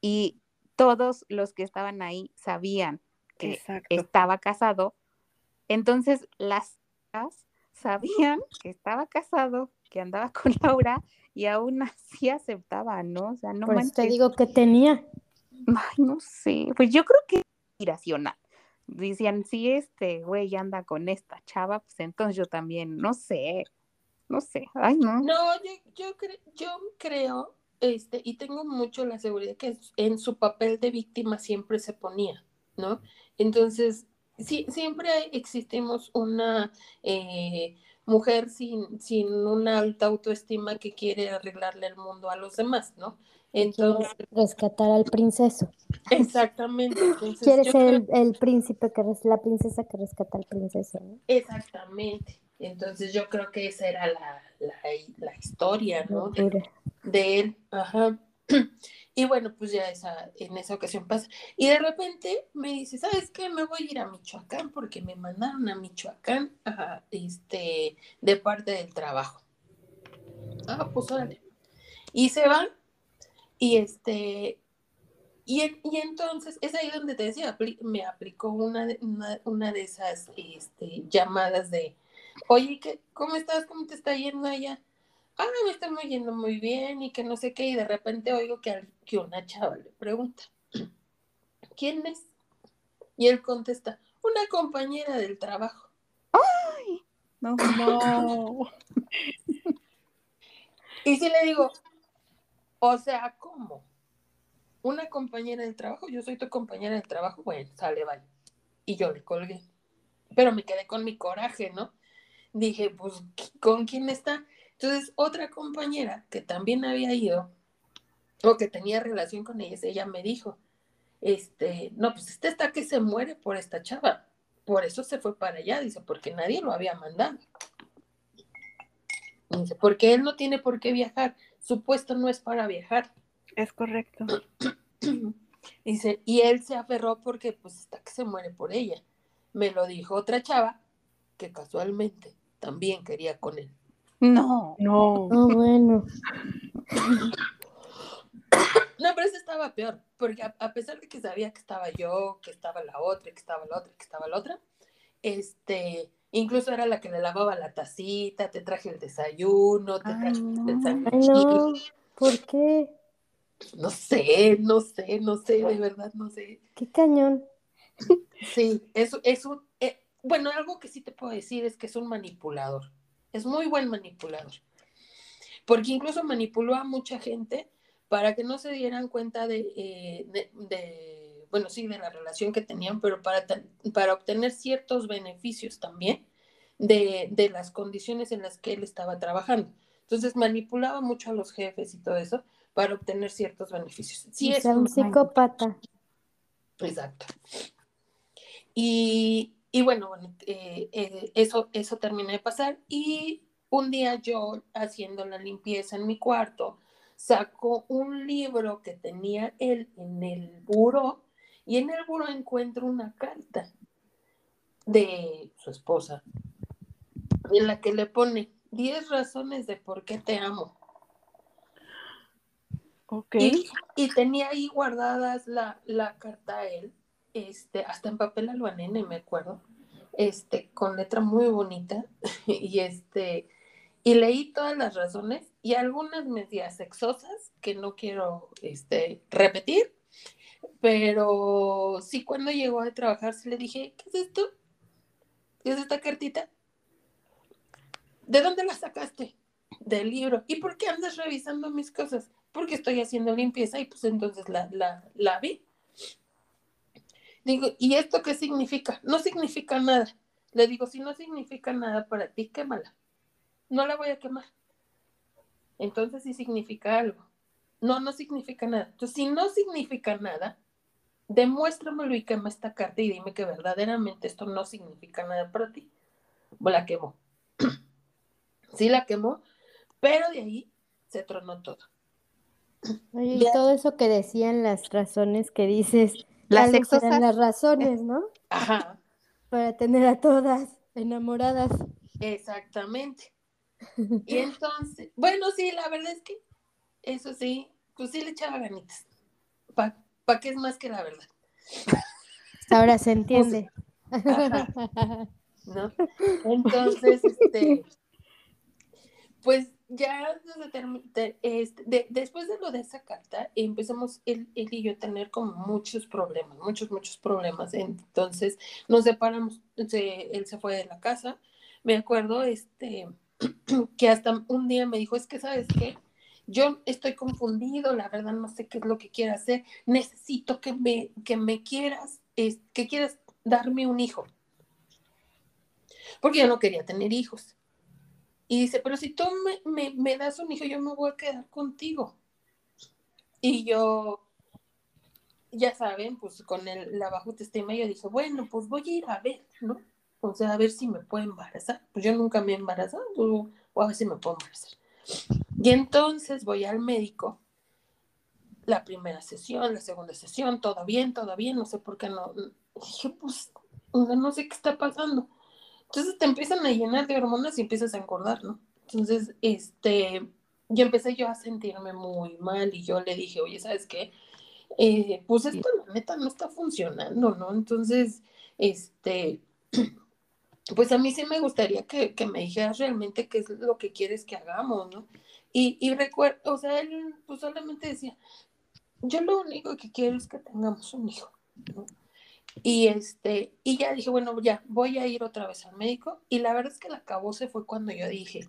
y todos los que estaban ahí sabían que Exacto. estaba casado, entonces las sabían que estaba casado, que andaba con Laura y aún así aceptaban, ¿no? O sea, no Por eso te manches. digo que tenía. Ay, no sé. Pues yo creo que es irracional. Decían, si este güey anda con esta chava, pues entonces yo también, no sé, no sé. Ay, no. No, yo, yo, cre- yo creo, este, y tengo mucho la seguridad que en su papel de víctima siempre se ponía, ¿no? Entonces, sí, siempre existimos una eh, mujer sin, sin una alta autoestima que quiere arreglarle el mundo a los demás, ¿no? Entonces, Rescatar al princeso. exactamente. Entonces, Quiere yo ser creo- el, el príncipe, que res- la princesa que rescata al princeso. ¿no? Exactamente. Entonces yo creo que esa era la, la, la historia, ¿no? De, de él. Ajá. Y bueno, pues ya esa, en esa ocasión pasa. Y de repente me dice, ¿sabes qué? Me voy a ir a Michoacán porque me mandaron a Michoacán este, de parte del trabajo. Ah, pues órale. Y se van y este, y, y entonces es ahí donde te decía, me aplicó una de, una, una de esas este, llamadas de, oye, ¿qué, ¿cómo estás? ¿Cómo te está yendo allá? Ah, me está muy yendo muy bien y que no sé qué, y de repente oigo que, que una chava le pregunta, ¿quién es? Y él contesta, una compañera del trabajo. No, <laughs> No. Y si le digo, o sea, ¿cómo? una compañera del trabajo, yo soy tu compañera del trabajo, bueno, sale, vale. Y yo le colgué. Pero me quedé con mi coraje, ¿no? Dije, pues, ¿con quién está? Entonces, otra compañera que también había ido, o que tenía relación con ellas, ella me dijo, este, no, pues este está que se muere por esta chava. Por eso se fue para allá, dice, porque nadie lo había mandado. Dice, porque él no tiene por qué viajar, su puesto no es para viajar. Es correcto. <clears throat> Dice, y él se aferró porque pues está que se muere por ella. Me lo dijo otra chava que casualmente también quería con él. No. No. Oh, bueno. No, pero ese estaba peor, porque a, a pesar de que sabía que estaba yo, que estaba la otra, que estaba la otra, que estaba la otra, este, incluso era la que le lavaba la tacita, te traje el desayuno, te Ay, traje no. el Ay, sándwichito. no. ¿Por qué? No sé, no sé, no sé, de verdad, no sé. Qué cañón. Sí, eso es un, eh, bueno, algo que sí te puedo decir es que es un manipulador, es muy buen manipulador, porque incluso manipuló a mucha gente para que no se dieran cuenta de, eh, de, de, bueno, sí, de la relación que tenían, pero para, para obtener ciertos beneficios también de, de las condiciones en las que él estaba trabajando. Entonces manipulaba mucho a los jefes y todo eso para obtener ciertos beneficios. Sí, es un psicópata. Exacto. Y, y bueno, bueno eh, eh, eso, eso terminó de pasar y un día yo haciendo la limpieza en mi cuarto, saco un libro que tenía él en el buró y en el buró encuentro una carta de su esposa en la que le pone 10 razones de por qué te amo. Ok. Y, y tenía ahí guardadas la, la carta a él, este, hasta en papel albanene, me acuerdo, este, con letra muy bonita, <laughs> y este, y leí todas las razones, y algunas media sexosas, que no quiero, este, repetir, pero sí cuando llegó a trabajar, sí le dije, ¿qué es esto? ¿Qué es esta cartita? ¿De dónde la sacaste? Del libro. ¿Y por qué andas revisando mis cosas? Porque estoy haciendo limpieza y pues entonces la, la, la vi. Digo, ¿y esto qué significa? No significa nada. Le digo, si no significa nada para ti, quémala. No la voy a quemar. Entonces sí significa algo. No, no significa nada. Entonces, si no significa nada, demuéstramelo y quema esta carta y dime que verdaderamente esto no significa nada para ti. Pues la quemó. <clears throat> sí la quemó, pero de ahí se tronó todo. Oye, y todo eso que decían las razones que dices, Las eran sexosas. las razones, ¿no? Ajá, <laughs> Para tener a todas enamoradas. exactamente. <laughs> Y entonces, bueno, sí, la verdad es que eso sí, pues sí le echaba ganitas. ¿Para pa qué es más que la verdad? Ahora se entiende. Ajá. <laughs> ¿no? Entonces, este, pues ya desde este, de- después de lo de esa carta, empezamos él, él y yo a tener como muchos problemas, muchos, muchos problemas. Entonces nos separamos, se- él se fue de la casa. Me acuerdo este, <clears throat> que hasta un día me dijo, es que sabes qué, yo estoy confundido, la verdad no sé qué es lo que quiero hacer, necesito que me, que me quieras, es, que quieras darme un hijo porque yo no quería tener hijos. Y dice, pero si tú me, das un hijo, yo me voy a quedar contigo. Y yo, ya saben, pues con el, la baja autoestima, yo dije, bueno, pues voy a ir a ver, ¿no? O sea, a ver si me puedo embarazar. Pues yo nunca me he embarazado, o a ver si me puedo embarazar. Y entonces voy al médico, la primera sesión, la segunda sesión, todo bien, todo bien, no sé por qué no. Dije, pues, no sé qué está pasando. Entonces te empiezan a llenar de hormonas y empiezas a engordar, ¿no? Entonces, este, yo empecé yo a sentirme muy mal y yo le dije, oye, ¿sabes qué? Eh, pues esto la neta no está funcionando, ¿no? Entonces, este, <clears throat> pues a mí sí me gustaría que, que me dijeras realmente qué es lo que quieres que hagamos, ¿no? Y, y recuerdo, o sea, él pues solamente decía, yo lo único que quiero es que tengamos un hijo, ¿no? Y este, y ya dije, bueno, ya voy a ir otra vez al médico. Y la verdad es que la acabó se fue cuando yo dije,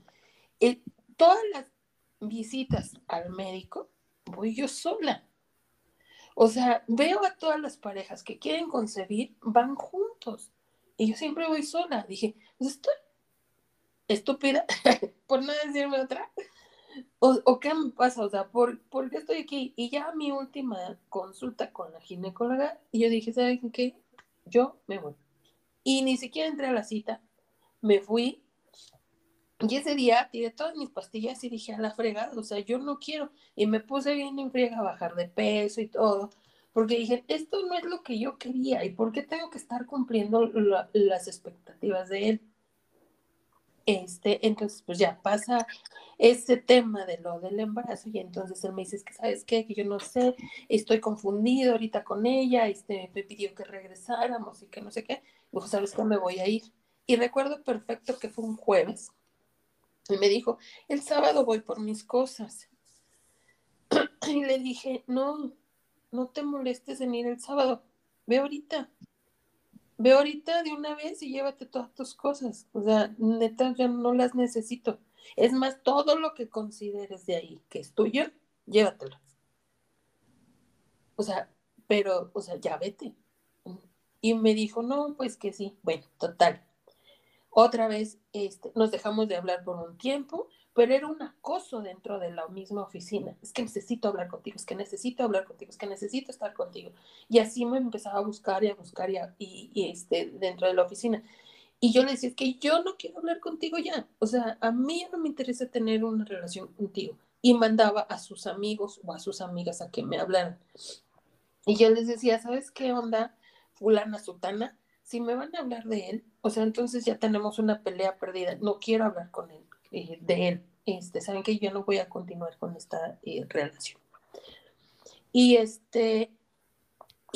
eh, todas las visitas al médico voy yo sola. O sea, veo a todas las parejas que quieren concebir, van juntos. Y yo siempre voy sola. Dije, estoy estúpida, <laughs> por no decirme otra. O, qué me pasa? O sea, ¿por, ¿por, qué estoy aquí? Y ya mi última consulta con la ginecóloga, y yo dije, ¿saben qué? Yo me voy. Y ni siquiera entré a la cita, me fui. Y ese día tiré todas mis pastillas y dije, a la fregada, o sea, yo no quiero. Y me puse bien en friega a bajar de peso y todo, porque dije, esto no es lo que yo quería, ¿y por qué tengo que estar cumpliendo las expectativas de él? Este, entonces, pues ya pasa ese tema de lo del embarazo y entonces él me dice, que sabes qué, que yo no sé, estoy confundido ahorita con ella, este, me pidió que regresáramos y que no sé qué, dijo, sabes qué, me voy a ir. Y recuerdo perfecto que fue un jueves y me dijo, el sábado voy por mis cosas. <clears throat> y le dije, no, no te molestes en ir el sábado, ve ahorita ve ahorita de una vez y llévate todas tus cosas. O sea, neta, yo no las necesito. Es más, todo lo que consideres de ahí que es tuyo, llévatelo. O sea, pero, o sea, ya vete. Y me dijo, no, pues que sí. Bueno, total. Otra vez este, nos dejamos de hablar por un tiempo pero era un acoso dentro de la misma oficina. Es que necesito hablar contigo, es que necesito hablar contigo, es que necesito estar contigo. Y así me empezaba a buscar y a buscar y, este, dentro de la oficina. Y yo le decía, es que yo no quiero hablar contigo ya. O sea, a mí ya no me interesa tener una relación contigo. Y mandaba a sus amigos o a sus amigas a que me hablaran. Y yo les decía, ¿sabes qué onda, fulana, sutana? Si me van a hablar de él, o sea, entonces ya tenemos una pelea perdida. No quiero hablar con él eh, de él. Este, saben que yo no voy a continuar con esta eh, relación. Y este,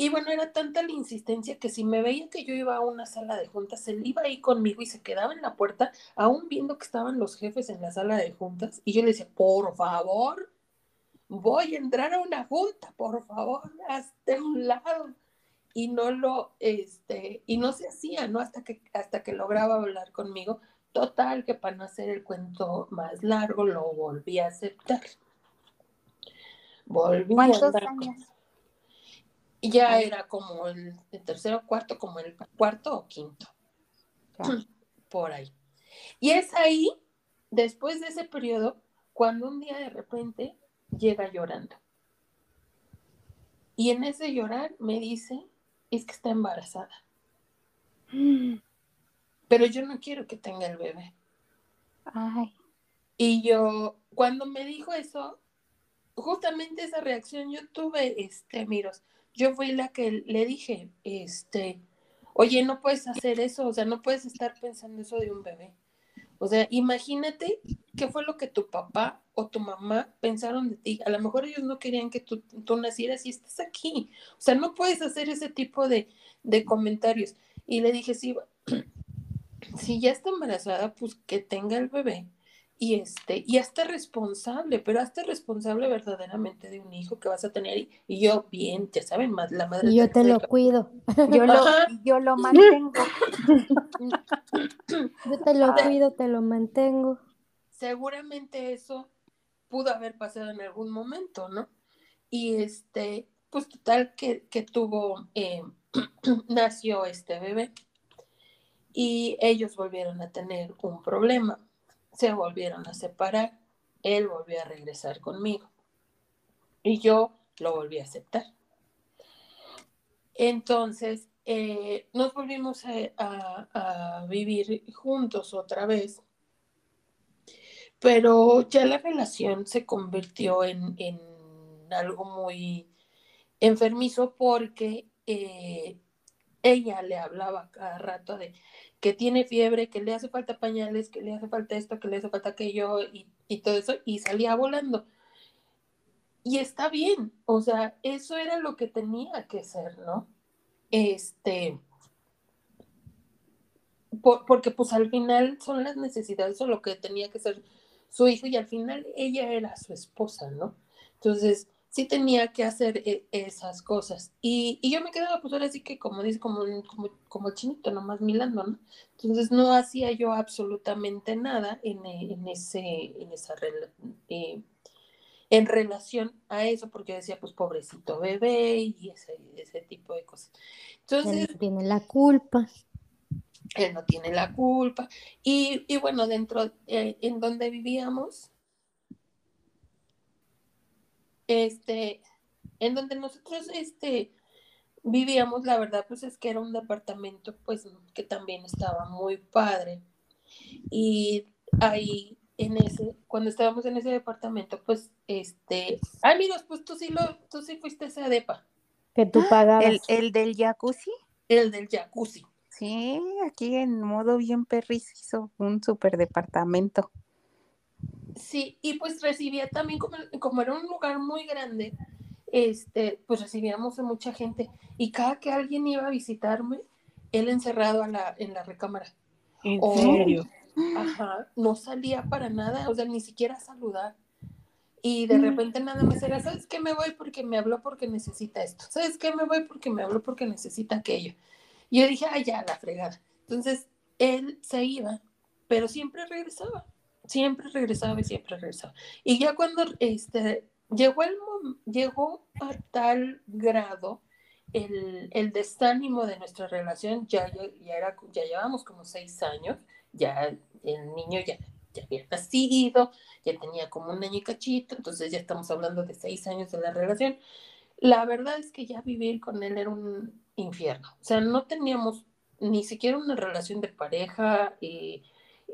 y bueno, era tanta la insistencia que si me veía que yo iba a una sala de juntas, él iba ahí conmigo y se quedaba en la puerta, aún viendo que estaban los jefes en la sala de juntas. Y yo le decía, por favor, voy a entrar a una junta, por favor, hasta un lado. Y no lo, este, y no se hacía, ¿no? Hasta que, hasta que lograba hablar conmigo, Total, que para no hacer el cuento más largo, lo volví a aceptar. Volví ¿Cuántos años? Y ya era como el, tercero o cuarto, como el cuarto o quinto. <clears throat> Por ahí. Y es ahí, después de ese periodo, cuando un día de repente llega llorando. Y en ese llorar me dice, es que está embarazada. <gasps> <clears throat> pero yo no quiero que tenga el bebé. Ay. Y yo, cuando me dijo eso, justamente esa reacción yo tuve, este, Miros, yo fui la que le dije, este, oye, no puedes hacer eso, o sea, no puedes estar pensando eso de un bebé. O sea, imagínate qué fue lo que tu papá o tu mamá pensaron de ti. A lo mejor ellos no querían que tú, tú nacieras y estás aquí. O sea, no puedes hacer ese tipo de, de comentarios. Y le dije, sí, si ya está embarazada, pues que tenga el bebé y este, y hazte responsable, pero hazte responsable verdaderamente de un hijo que vas a tener. Y, yo, bien, ya saben, más la madre. Y yo te lo cuido. Yo lo, yo lo mantengo. <coughs> yo te lo cuido, te lo mantengo. Seguramente eso pudo haber pasado en algún momento, ¿no? Y este, pues total que, que tuvo, eh, <coughs> nació este bebé y ellos volvieron a tener un problema, se volvieron a separar, él volvió a regresar conmigo. Y yo lo volví a aceptar. Entonces, eh, nos volvimos a, vivir juntos otra vez, pero ya la relación se convirtió en, algo muy enfermizo porque eh, ella le hablaba cada rato de que tiene fiebre, que le hace falta pañales, que le hace falta esto, que le hace falta aquello y, y todo eso, y salía volando. Y está bien, o sea, eso era lo que tenía que ser, ¿no? Este, porque pues al final son las necesidades o lo que tenía que ser su hijo y al final ella era su esposa, ¿no? Entonces, sí tenía que hacer e, esas cosas. Y, yo me quedaba, pues ahora sí que, como dice, como, como, como chinito, nomás milando, ¿no? Entonces no hacía yo absolutamente nada en, ese, en esa, eh, en relación a eso, porque yo decía, pues pobrecito bebé y ese, ese tipo de cosas. Entonces... Él tiene la culpa. Él no tiene la culpa. Y, y bueno, dentro, eh, en donde vivíamos, este, en donde nosotros, este, vivíamos, la verdad, pues es que era un departamento, pues, que también estaba muy padre. Y ahí en ese, cuando estábamos en ese departamento, pues, este, ay, amigos, pues tú sí lo, tú sí fuiste ese depa. Que tú pagabas. ¿El, el del jacuzzi? El del jacuzzi. Sí, aquí en modo bien perrizo, un super departamento. Sí, y pues recibía también, como, como era un lugar muy grande, este, pues recibíamos a mucha gente. Y cada que alguien iba a visitarme, él encerrado a la, en la recámara. ¿En serio? Ajá, no salía para nada, o sea, ni siquiera a saludar. Y de repente nada más era, ¿sabes qué? Me voy porque me habló porque necesita esto. ¿Sabes qué? Me voy porque me habló porque necesita aquello. Y yo dije, ay, ya, la fregada. Entonces, él se iba, pero siempre regresaba. Siempre regresaba y siempre regresaba. Y ya cuando este, llegó, el, llegó a tal grado el, el desánimo de nuestra relación, ya, ya, era, ya llevamos como seis años, ya el niño ya, ya había nacido, ya tenía como un año y cachito, entonces ya estamos hablando de seis años de la relación. La verdad es que ya vivir con él era un infierno. O sea, no teníamos ni siquiera una relación de pareja, y,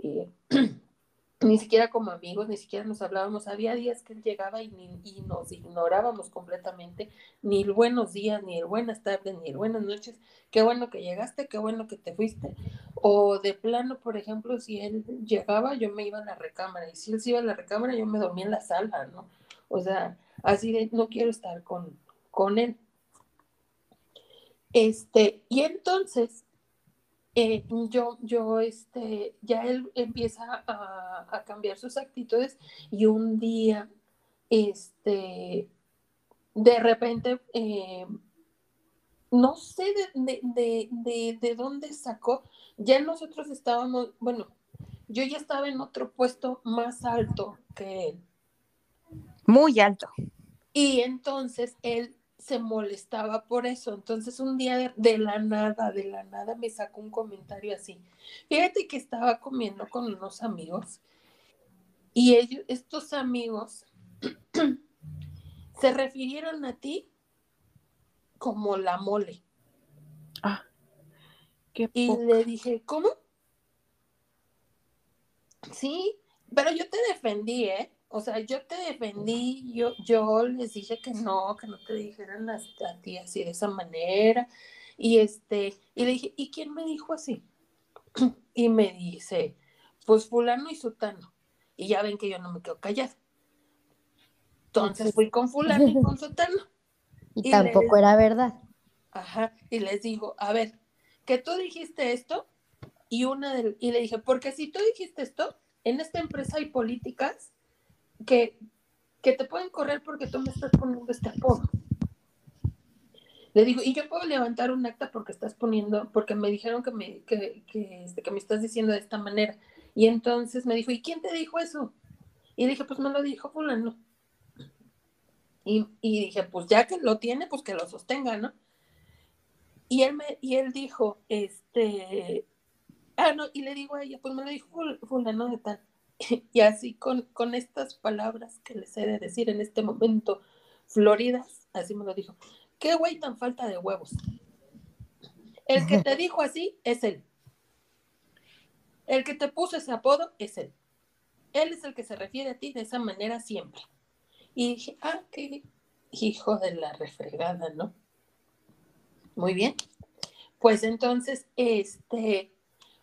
y <clears throat> ni siquiera como amigos, ni siquiera nos hablábamos. Había días que él llegaba y, ni- y nos ignorábamos completamente, ni el buenos días, ni el buenas tardes, ni el buenas noches. Qué bueno que llegaste, qué bueno que te fuiste. O de plano, por ejemplo, si él llegaba, yo me iba a la recámara, y si él se iba a la recámara, yo me dormía en la sala, ¿no? O sea, así de no quiero estar con, con él. Este, y entonces, eh, yo, yo, este, ya él empieza a, a cambiar sus actitudes y un día, este, de repente, eh, no sé de, de, de, de, de dónde sacó, ya nosotros estábamos, bueno, yo ya estaba en otro puesto más alto que él. Muy alto. Y entonces él se molestaba por eso. Entonces un día de, de, la nada, de la nada me sacó un comentario así. Fíjate que estaba comiendo con unos amigos y ellos, estos amigos <clears throat> se refirieron a ti como la mole. Ah, qué Y le dije, ¿cómo? Sí, pero yo te defendí, ¿eh? O sea, yo te defendí, yo, yo les dije que no, que no te dijeran a, ti así de esa manera. Y este, y le dije, ¿y quién me dijo así? <clears throat> Y me dice, pues fulano y sutano. Y ya ven que yo no me quedo callada. Entonces fui con fulano y con sutano. <laughs> Y, Y tampoco era verdad. Ajá, y les digo, a ver, que tú dijiste esto y una del, y le dije, porque si tú dijiste esto, en esta empresa hay políticas que, que te pueden correr porque tú me estás poniendo este apodo. Le digo, y yo puedo levantar un acta porque estás poniendo, porque me dijeron que me, que, que, este, que me estás diciendo de esta manera. Y entonces me dijo, ¿y quién te dijo eso? Y dije, pues me lo dijo fulano. Y, y dije, pues ya que lo tiene, pues que lo sostenga, ¿no? Y él, me, y él dijo, este, ah, no, y le digo a ella, pues me lo dijo ful- fulano de tal. <laughs> Y así con, con estas palabras que les he de decir en este momento, floridas, así me lo dijo. ¿Qué güey tan falta de huevos? El que te <laughs> dijo así es él. El que te puso ese apodo es él. Él es el que se refiere a ti de esa manera siempre. Y dije, ah, qué hijo de la refregada, ¿no? Muy bien. Pues entonces, este,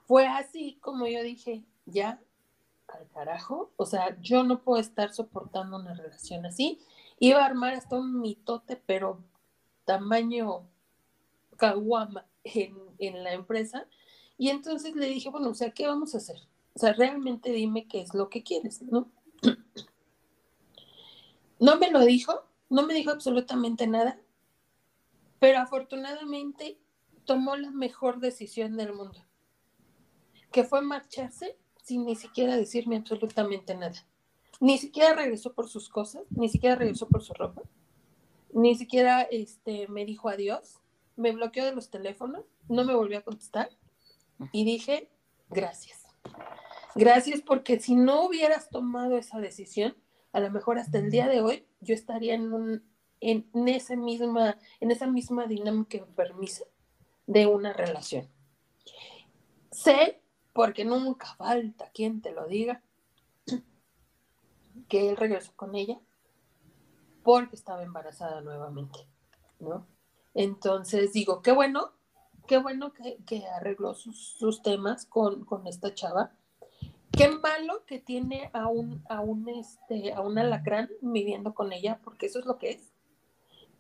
fue así como yo dije, ya, al carajo. O sea, yo no puedo estar soportando una relación así. Iba a armar hasta un mitote, pero tamaño caguama en, en la empresa. Y entonces le dije, bueno, o sea, ¿qué vamos a hacer? O sea, realmente dime qué es lo que quieres, ¿no? <clears throat> No me lo dijo, no me dijo absolutamente nada, pero afortunadamente tomó la mejor decisión del mundo, que fue marcharse sin ni siquiera decirme absolutamente nada. Ni siquiera regresó por sus cosas, ni siquiera regresó por su ropa, ni siquiera este, me dijo adiós, me bloqueó de los teléfonos, no me volvió a contestar y dije, gracias. Gracias porque si no hubieras tomado esa decisión, a lo mejor hasta el día de hoy yo estaría en, un, en, esa, misma, en esa misma dinámica de una relación. Sé, porque nunca falta quien te lo diga, que él regresó con ella porque estaba embarazada nuevamente, ¿no? Entonces digo, qué bueno, qué bueno que, arregló sus, temas con, con, esta chava. Qué malo que tiene a un, a un, este, a un alacrán viviendo con ella, porque eso es lo que es.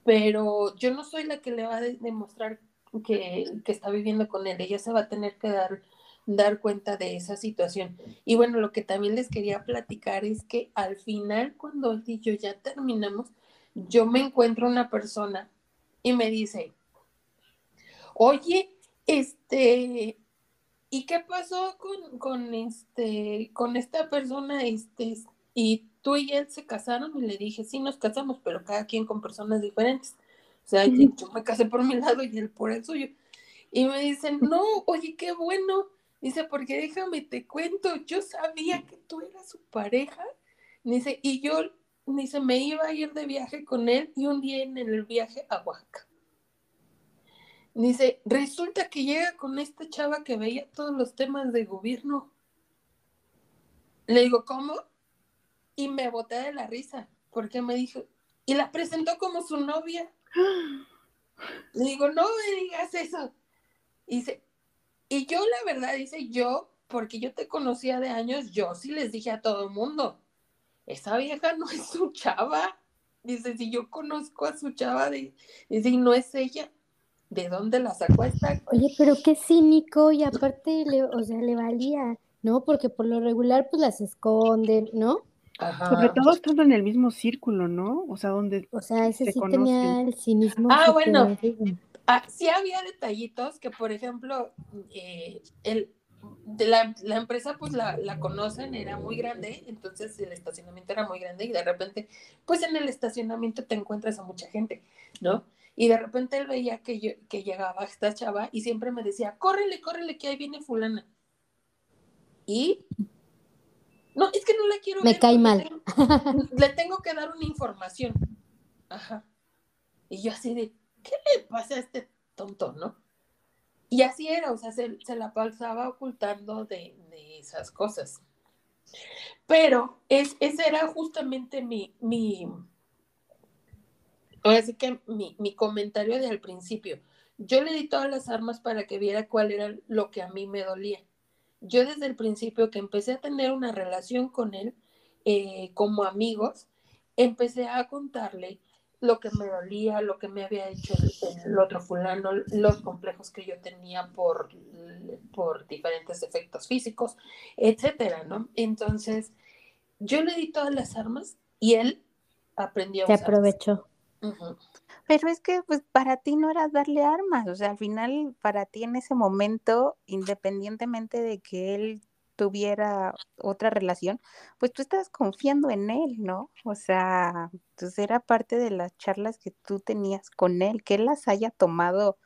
Pero yo no soy la que le va a demostrar que, que está viviendo con él. Ella se va a tener que dar dar cuenta de esa situación. Y bueno, lo que también les quería platicar es que al final, cuando él y yo ya terminamos, yo me encuentro una persona y me dice, oye, este, ¿y qué pasó con, con este, con esta persona? Este, y tú y él se casaron y le dije, sí, nos casamos, pero cada quien con personas diferentes. O sea, yo me casé por mi lado y él por el suyo. Y me dicen, no, oye, qué bueno. Dice, porque déjame te cuento, yo sabía que tú eras su pareja. Dice, y yo, dice, me iba a ir de viaje con él y un día en el viaje a Oaxaca. Dice, resulta que llega con esta chava que veía todos los temas de gobierno. Le digo, ¿cómo? Y me boté de la risa, porque me dijo, y la presentó como su novia. <gasps> Le digo, no me digas eso. dice, y yo la verdad dice yo, porque yo te conocía de años, yo sí les dije a todo el mundo, esa vieja no <laughs> es su chava. Dice, si yo conozco a su chava, dice, y no es ella, ¿de dónde la sacó esta? Oye, pero qué cínico, y aparte, le, o sea, le valía, ¿no? Porque por lo regular, pues las esconden, ¿no? Ajá. Sobre todo estando en el mismo círculo, ¿no? O sea, donde. O sea, ese sí tenía el cinismo. Ah, bueno, Ah, sí había detallitos que, por ejemplo, eh, el, de la, la, empresa pues la, la, conocen, era muy grande, entonces el estacionamiento era muy grande y de repente, pues en el estacionamiento te encuentras a mucha gente, ¿no? Y de repente él veía que, yo, que llegaba esta chava y siempre me decía, córrele, córrele, que ahí viene fulana. Y... No, es que no la quiero me cae mal. le tengo que dar una información. Ajá. Y yo así de, ¿qué le pasa a este tonto, no? Y así era, o sea, se, la pasaba ocultando de, esas cosas. Pero es, ese era justamente mi, mi, así que mi, mi comentario de al principio. Yo le di todas las armas para que viera cuál era lo que a mí me dolía. Yo desde el principio que empecé a tener una relación con él eh, como amigos, empecé a contarle lo que me dolía, lo que me había hecho el, otro fulano, los complejos que yo tenía por, por diferentes efectos físicos, etcétera, ¿no? Entonces, yo le di todas las armas y él aprendió a Se aprovechó. Pero es que pues para ti no era darle armas, o sea, al final para ti en ese momento, independientemente de que él tuviera otra relación, pues tú estabas confiando en él, ¿no? O sea, pues era parte de las charlas que tú tenías con él, que él las haya tomado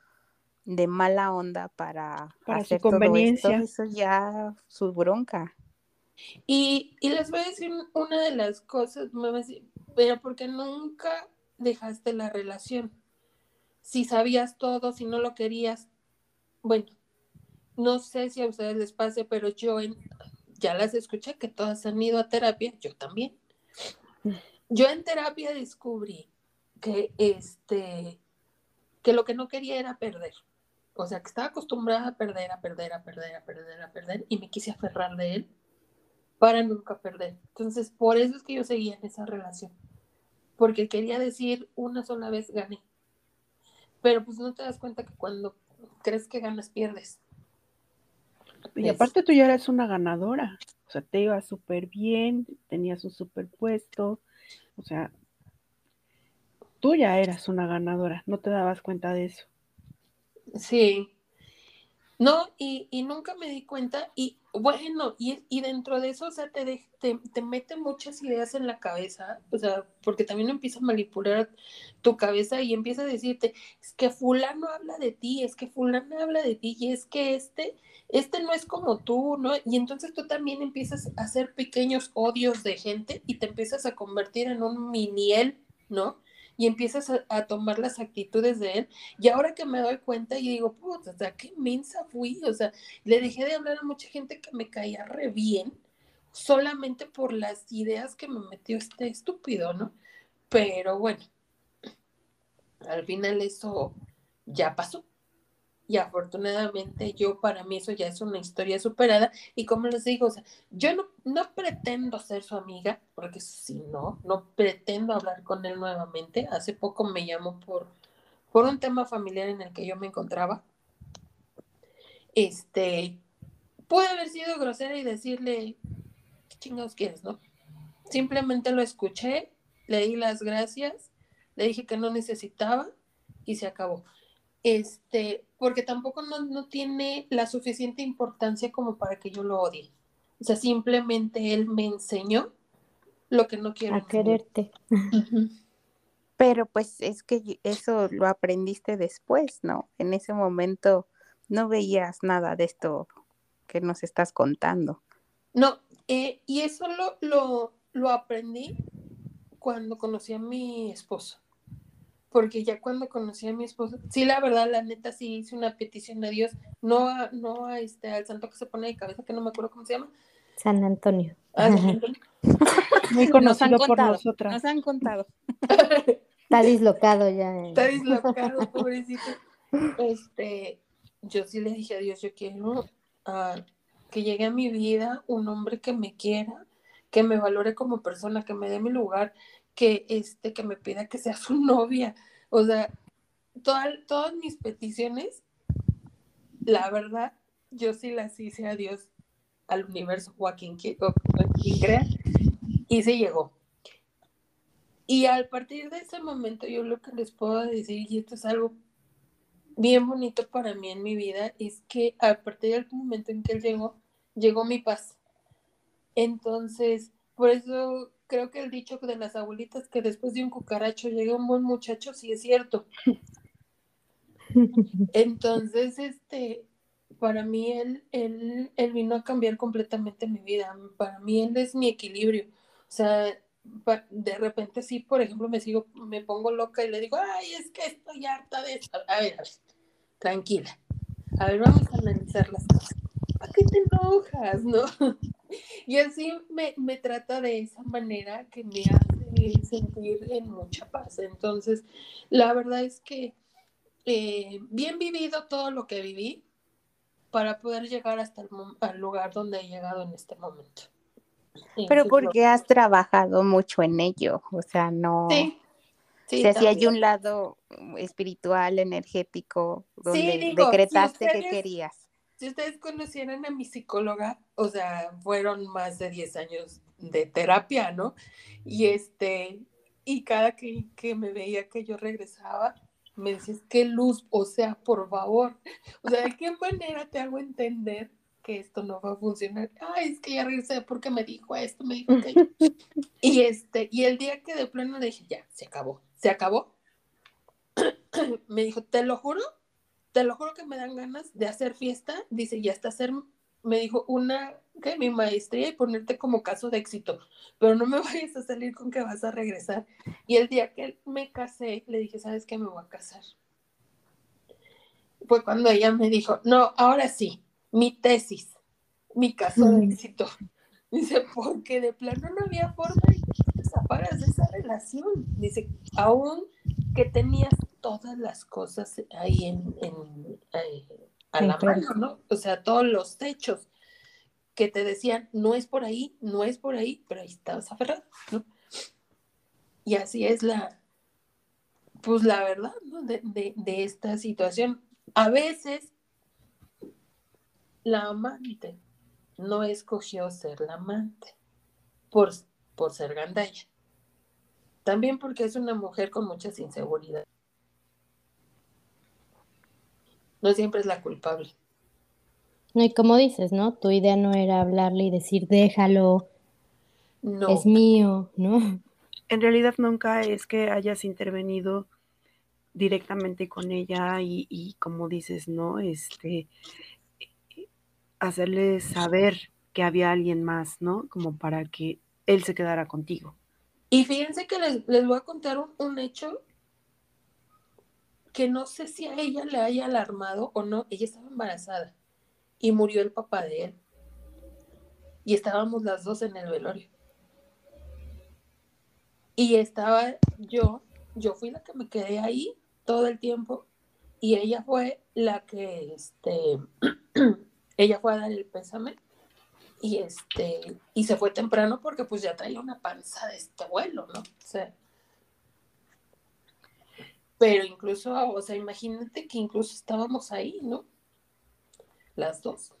de mala onda para, hacer todo esto, eso ya su bronca. Y, y, les voy a decir una de las cosas, me va a decir, pero porque nunca dejaste la relación. Si sabías todo, si no lo querías, bueno, no sé si a ustedes les pase, pero yo en, ya las escuché que todas han ido a terapia, yo también. Yo en terapia descubrí que este que lo que no quería era perder. O sea, que estaba acostumbrada a perder, a perder, a perder, a perder, a perder, y me quise aferrar de él para nunca perder. Entonces, por eso es que yo seguía en esa relación. Porque quería decir una sola vez gané. Pero pues no te das cuenta que cuando crees que ganas, pierdes. Y aparte tú ya eras una ganadora, o sea, te iba súper bien, tenías un súper puesto, o sea, tú ya eras una ganadora, no te dabas cuenta de eso. Sí. No, y, y nunca me di cuenta, y bueno, y, y, dentro de eso, o sea, te, te, te, mete muchas ideas en la cabeza, o sea, porque también empieza a manipular tu cabeza y empieza a decirte, es que fulano habla de ti, es que fulano habla de ti, y es que este, este no es como tú, ¿no? Y entonces tú también empiezas a hacer pequeños odios de gente y te empiezas a convertir en un miniel, ¿no? Y empiezas a, tomar las actitudes de él. Y ahora que me doy cuenta y digo, puta, qué mensa fui, o sea, le dejé de hablar a mucha gente que me caía re bien solamente por las ideas que me metió este estúpido, ¿no? Pero bueno, al final eso ya pasó y afortunadamente yo para mí eso ya es una historia superada y como les digo, yo no, no pretendo ser su amiga, porque si no, no pretendo hablar con él nuevamente. Hace poco me llamó por, por un tema familiar en el que yo me encontraba. Este, puede haber sido grosera y decirle, ¿qué chingados quieres, no? Simplemente lo escuché, le di las gracias, le dije que no necesitaba y se acabó este, porque tampoco no, tiene la suficiente importancia como para que yo lo odie. O sea, simplemente él me enseñó lo que no quiero. A quererte. Pero pues es que eso lo aprendiste después, ¿no? En ese momento no veías nada de esto que nos estás contando. No, eh, y eso lo, lo, lo aprendí cuando conocí a mi esposo porque ya cuando conocí a mi esposo, sí, la verdad, la neta, sí hice una petición a Dios, no a, no a este, al santo que se pone de cabeza, que no me acuerdo cómo se llama. San Antonio. Ah, San Antonio. <laughs> Muy conocido por nosotras. Nos han contado. <laughs> Está dislocado ya. Está dislocado, pobrecito. Este, yo sí le dije a Dios, yo quiero uh, que llegue a mi vida un hombre que me quiera, que me valore como persona, que me dé mi lugar, que, este, que me pida que sea su <laughs> novia. O sea, todas mis peticiones, la verdad, yo sí las hice a Dios, al universo o a quien, crea, y se llegó. Y al partir de ese momento, yo lo que les puedo decir, y esto es algo bien bonito para mí en mi vida, es que a partir del momento en que él llegó, llegó mi paz. Entonces, por eso creo que el dicho de las abuelitas que después de un cucaracho llega un buen muchacho, sí es cierto. <laughs> Entonces, este, para mí él, él, él vino a cambiar completamente mi vida. Para mí él es mi equilibrio. O sea, de repente sí, por ejemplo, me sigo, me pongo loca y le digo, ay, es que estoy harta de esto. A ver, a ver, tranquila. A ver, vamos a analizar las cosas. ¿Para qué te enojas, no? <laughs> Y así me, me, trata de esa manera que me hace sentir en mucha paz. Entonces, la verdad es que eh, bien vivido todo lo que viví para poder llegar hasta el lugar donde he llegado en este momento. Pero porque has trabajado mucho en ello, o sea, no... Sí. Sí, si hay un lado espiritual, energético, donde decretaste que querías si ustedes conocieran a mi psicóloga, o sea, fueron más de 10 años de terapia, ¿no? Y este, y cada que, que me veía que yo regresaba, me decías, qué luz, o sea, por favor, o sea, ¿de qué manera te hago entender que esto no va a funcionar? Ay, es que ya regresé porque me dijo esto, me dijo aquello. <laughs> y este, y el día que de plano le dije, ya, se acabó, se acabó, <clears throat> me dijo, te lo juro te lo juro que me dan ganas de hacer fiesta, dice, y hasta hacer, me dijo, una, que mi maestría y ponerte como caso de éxito, pero no me <laughs> vayas a salir con que vas a regresar. Y el día que me casé, le dije, ¿sabes qué? Me voy a casar. Fue cuando ella me dijo, no, ahora sí, mi tesis, mi caso de éxito. <laughs> Dice, porque de plano no había forma de que desaparas de esa relación. Dice, aún que tenías todas las cosas ahí en, a la mano, ¿no? O sea, todos los hechos que te decían, no es por ahí, no es por ahí, pero ahí estabas aferrado, ¿no? Y así es la, pues la verdad, ¿no? De, de esta situación. A veces la amante no escogió ser la amante por, por ser gandalla. También porque es una mujer con muchas inseguridades. No siempre es la culpable. No, y como dices, ¿no? Tu idea no era hablarle y decir, déjalo, No. es mío, ¿no? En realidad nunca es que hayas intervenido directamente con ella y, y como dices, ¿no? Este, hacerle saber que había alguien más, ¿no? Como para que él se quedara contigo. Y fíjense que les, les voy a contar un, un hecho que no sé si a ella le haya alarmado o no. Ella estaba embarazada y murió el papá de él. Y estábamos las dos en el velorio. Y estaba yo, yo fui la que me quedé ahí todo el tiempo y ella fue la que, este, <clears throat> ella fue a dar el pésame y este, y se fue temprano porque pues ya traía una panza de este vuelo, ¿no? O sea, pero incluso, o sea, imagínate que incluso estábamos ahí, ¿no? Las dos.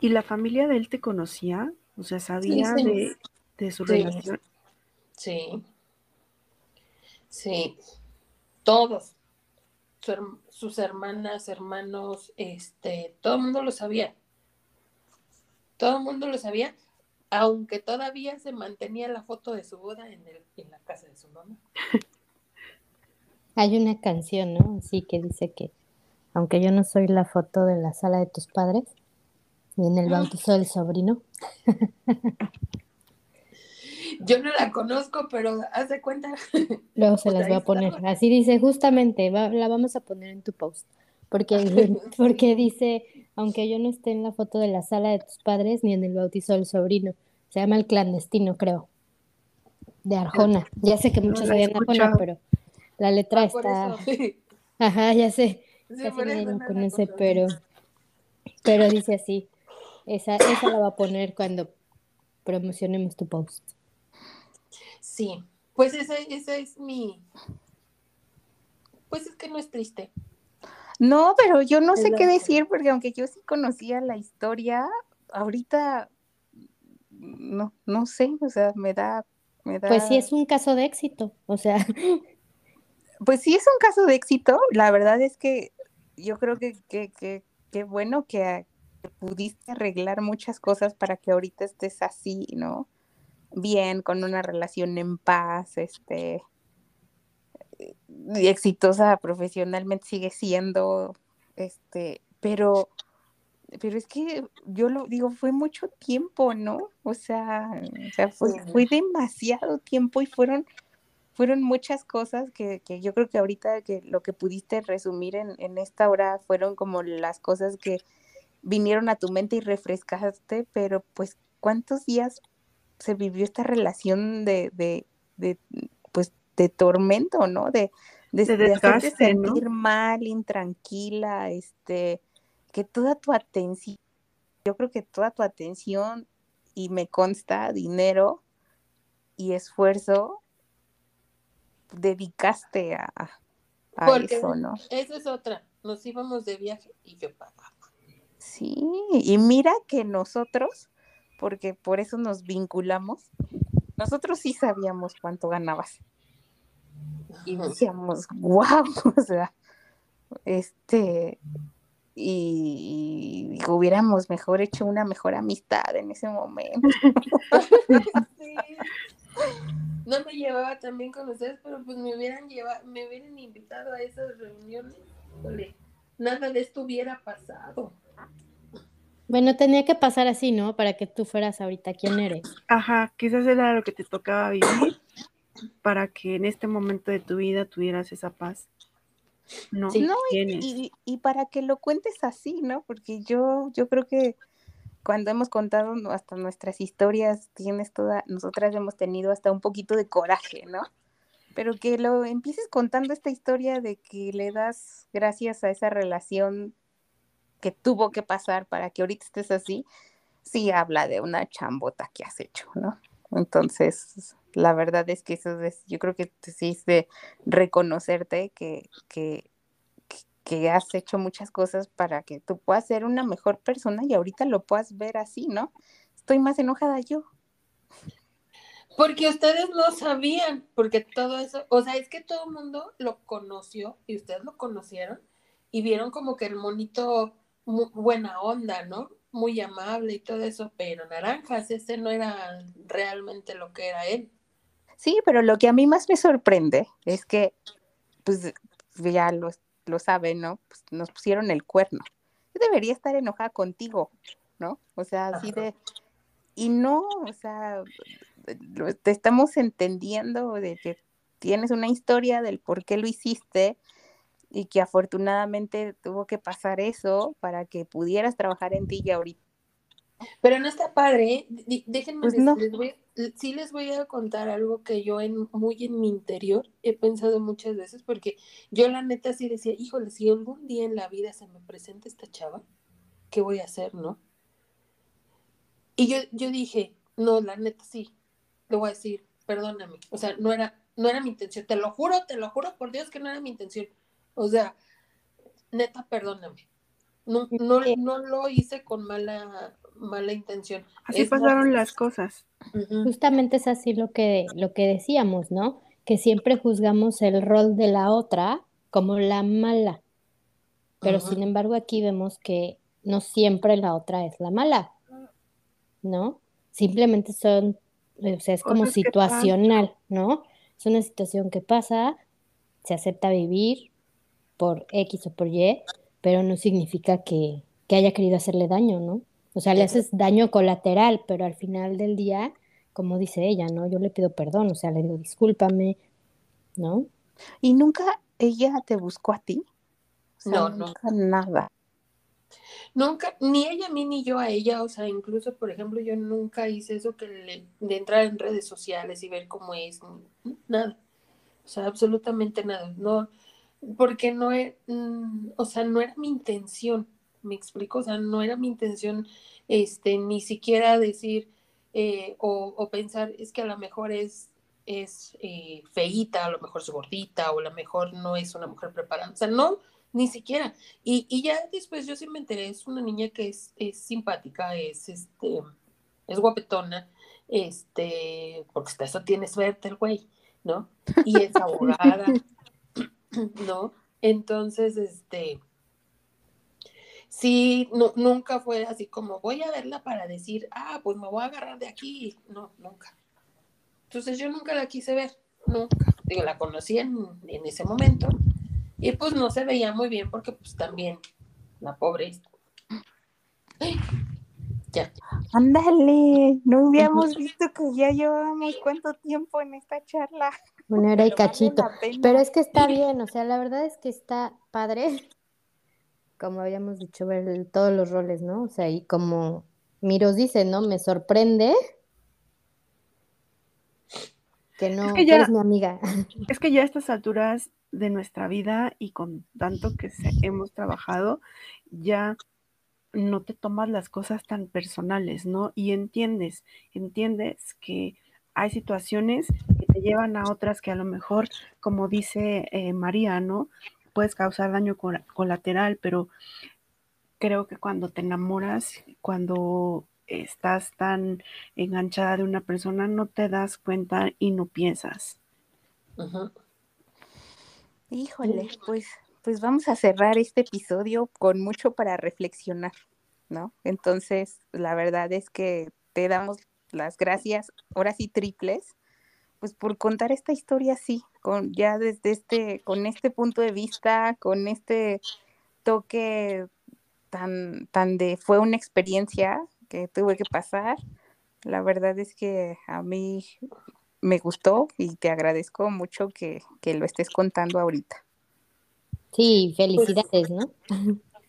¿Y la familia de él te conocía? O sea, ¿sabía sí. de, de su Sí. relación? Sí. Sí. Todos. Su sus hermanas, hermanos, este, todo el mundo lo sabía. Todo el mundo lo sabía, aunque todavía se mantenía la foto de su boda en, el, en la casa de su mamá. <laughs> Hay una canción, ¿no? Así que dice que, aunque yo no soy la foto de la sala de tus padres, ni en el Ah. bautizo del sobrino, <laughs> Yo no la conozco, pero haz de cuenta. <laughs> luego se Pues las voy a poner. Así dice, justamente, va- la vamos a poner en tu post. Porque, <laughs> porque dice, aunque yo no esté en la foto de la sala de tus padres, ni en el bautizo del sobrino. Se llama El Clandestino, creo. De Arjona. Ya sé que No muchos he sabían Arjona, pero la letra Ah, está... eso. Sí, Ajá, ya sé. Casi por nadie lo conoce, pero, pero dice así. Esa, esa la va a poner cuando promocionemos tu post. Sí, pues esa, esa es mi. Pues es que no es triste. No, pero yo no Es sé qué decir porque aunque yo sí conocía la historia, ahorita no, no sé, o sea, me da, me da. Pues sí, es un caso de éxito. O sea, Pues sí es un caso de éxito. La verdad es que yo creo que que, que, que bueno que, que pudiste arreglar muchas cosas para que ahorita estés así, ¿no? Bien, con una relación en paz, este, y exitosa profesionalmente sigue siendo, este, pero, pero es que yo lo digo, fue mucho tiempo, ¿no? O sea, o sea, fue, fue demasiado tiempo y fueron, fueron muchas cosas que, que yo creo que ahorita que lo que pudiste resumir en, en esta hora fueron como las cosas que vinieron a tu mente y refrescaste, pero pues, ¿cuántos días se vivió esta relación de, de, de pues, de tormento, ¿no? De, de, hacerte sentir mal, intranquila, este, que toda tu atención, yo creo que toda tu atención, y me consta, dinero y esfuerzo, dedicaste a, a Porque eso, ¿no? esa es otra. Nos íbamos de viaje y yo pagaba. Sí, y mira que nosotros, porque por eso nos vinculamos, nosotros sí sabíamos cuánto ganabas. Y decíamos, wow, <laughs> o sea, este, y, y hubiéramos mejor hecho una mejor amistad en ese momento. <laughs> Sí. <laughs> <laughs> No me llevaba tan bien con ustedes, pero pues me hubieran llevado, me hubieran invitado a esas reuniones. Híjole, nada de esto hubiera pasado. bueno, tenía que pasar así, ¿no? Para que tú fueras ahorita quien eres. Ajá, quizás era lo que te tocaba vivir para que en este momento de tu vida tuvieras esa paz. No, Sí. No, y, tienes. y- y para que lo cuentes así, ¿no? Porque yo, yo creo que cuando hemos contado hasta nuestras historias, tienes toda, nosotras hemos tenido hasta un poquito de coraje, ¿no? Pero que lo empieces contando esta historia de que le das gracias a esa relación que tuvo que pasar para que ahorita estés así, sí habla de una chambota que has hecho, ¿no? Entonces, la verdad es que eso es, yo creo que sí es de reconocerte que, que, que- has hecho muchas cosas para que tú puedas ser una mejor persona y ahorita lo puedas ver así, ¿no? Estoy más enojada yo. Porque ustedes no sabían, porque todo eso, o sea, es que todo el mundo lo conoció y ustedes lo conocieron y vieron como que el monito buena onda, ¿no? Muy amable y todo eso, pero Naranjas, ese no era realmente lo que era él. Sí, pero lo que a mí más me sorprende es que, pues ya lo, lo saben, ¿no? Pues nos pusieron el cuerno. Yo debería estar enojada contigo, ¿no? O sea, así de... Y no, o sea, te estamos entendiendo de que tienes una historia del por qué lo hiciste y que afortunadamente tuvo que pasar eso para que pudieras trabajar en ti y ahorita. Pero no está padre, ¿eh? déjenme, pues no. sí les voy a contar algo que yo en, muy en mi interior he pensado muchas veces, porque yo la neta sí decía, híjole, si algún día en la vida se me presenta esta chava, ¿qué voy a hacer, no? Y yo, yo dije, no, la neta sí, le voy a decir, perdóname, o sea, no era, no era mi intención, te lo juro, te lo juro por Dios que no era mi intención. O sea, neta, perdóname. No, no, no lo hice con mala, mala intención. Así pasaron las cosas. Justamente es así lo que, lo que decíamos, ¿no? Que siempre juzgamos el rol de la otra como la mala. Pero sin embargo aquí vemos que no siempre la otra es la mala, ¿no? Simplemente son, o sea, es como situacional, ¿no? Es una situación que pasa, se acepta vivir por X o por Y, pero no significa que, haya querido hacerle daño, ¿no? O sea, le haces daño colateral, pero al final del día, como dice ella, ¿no? Yo le pido perdón, o sea, le digo discúlpame, ¿no? ¿Y nunca ella te buscó a ti? no, nunca nada. Nunca, ni ella a mí ni yo a ella, o sea, incluso, por ejemplo, yo nunca hice eso que le, de entrar en redes sociales y ver cómo es, nada, o sea, absolutamente nada, no, porque no es, mm, o sea, no era mi intención, me explico, o sea, no era mi intención, este, ni siquiera decir eh, o, pensar, es que a lo mejor es, es eh, feíta, a lo mejor es gordita, o a lo mejor no es una mujer preparada, o sea, no, ni siquiera. Y, y ya después yo sí me enteré, es una niña que es, es simpática, es, este, es guapetona, este, porque hasta eso tiene suerte el güey, ¿no? Y es <laughs> abogada, ¿no? Entonces, este, sí, no, nunca fue así como voy a verla para decir, ah, pues me voy a agarrar de aquí. No, nunca. Entonces yo nunca la quise ver, nunca. Digo, la conocí en, en ese momento y pues no se veía muy bien porque pues también la pobre. Ya. Ándale, no habíamos visto que ya llevábamos cuánto tiempo en esta charla. Una hora y cachito. Pero es que está bien, o sea, la verdad es que está padre, como habíamos dicho, ver todos los roles, ¿no? O sea, y como Miros dice, ¿no? Me sorprende que no es eres mi amiga. <laughs> Es que ya a estas alturas de nuestra vida y con tanto que hemos trabajado, ya no te tomas las cosas tan personales, ¿no? Y entiendes, entiendes que hay situaciones que te llevan a otras que a lo mejor, como dice eh, María, ¿no? Puedes causar daño colateral, pero creo que cuando te enamoras, cuando estás tan enganchada de una persona, no te das cuenta y no piensas. Híjole, pues, pues vamos a cerrar este episodio con mucho para reflexionar, ¿no? Entonces, la verdad es que te damos las gracias, ahora sí triples, pues por contar esta historia así, con ya desde este, con este punto de vista, con este toque tan, tan de, fue una experiencia que tuve que pasar. La verdad es que a mí me gustó y te agradezco mucho que, que lo estés contando ahorita. Sí, felicidades, ¿no?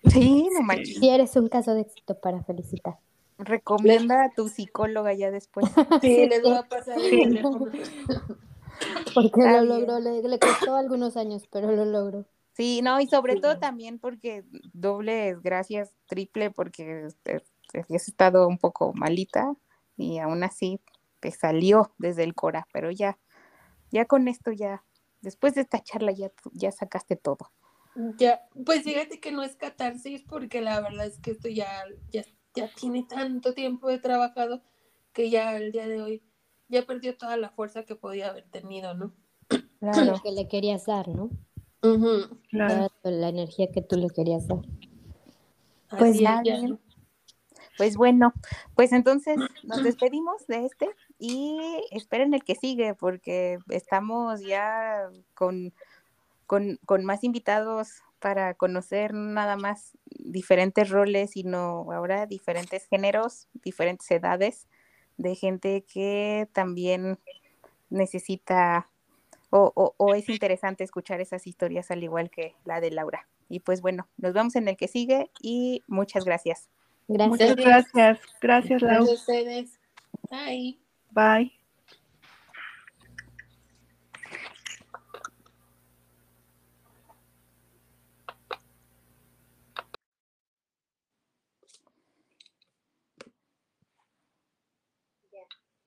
Sí, no manches. Sí, eres un caso de éxito para felicitar. Recomienda a tu psicóloga ya después. <laughs> Sí, les voy a pasar el teléfono. <laughs> Porque lo logró, le, costó algunos años, pero lo logró. Sí, no, y sobre todo también porque doble gracias, triple, porque has estado un poco malita y aún así te salió desde el cora, pero ya, ya con esto ya, después de esta charla ya, ya sacaste todo. Ya, pues fíjate que no es catarsis porque la verdad es que esto ya, ya ya tiene tanto tiempo de trabajado que ya el día de hoy ya perdió toda la fuerza que podía haber tenido, ¿no? Claro. que le querías dar, ¿no? Claro. La energía que tú le querías dar. Pues Pues bueno, pues entonces nos despedimos de este y esperen el que sigue porque estamos ya con, con, con más invitados para conocer nada más diferentes roles, sino ahora diferentes géneros, diferentes edades de gente que también necesita o, o, es interesante escuchar esas historias al igual que la de Laura. Y pues bueno, nos vemos en el que sigue y muchas gracias. Gracias. Muchas gracias. Gracias, Laura. Gracias a ustedes. Bye. Bye.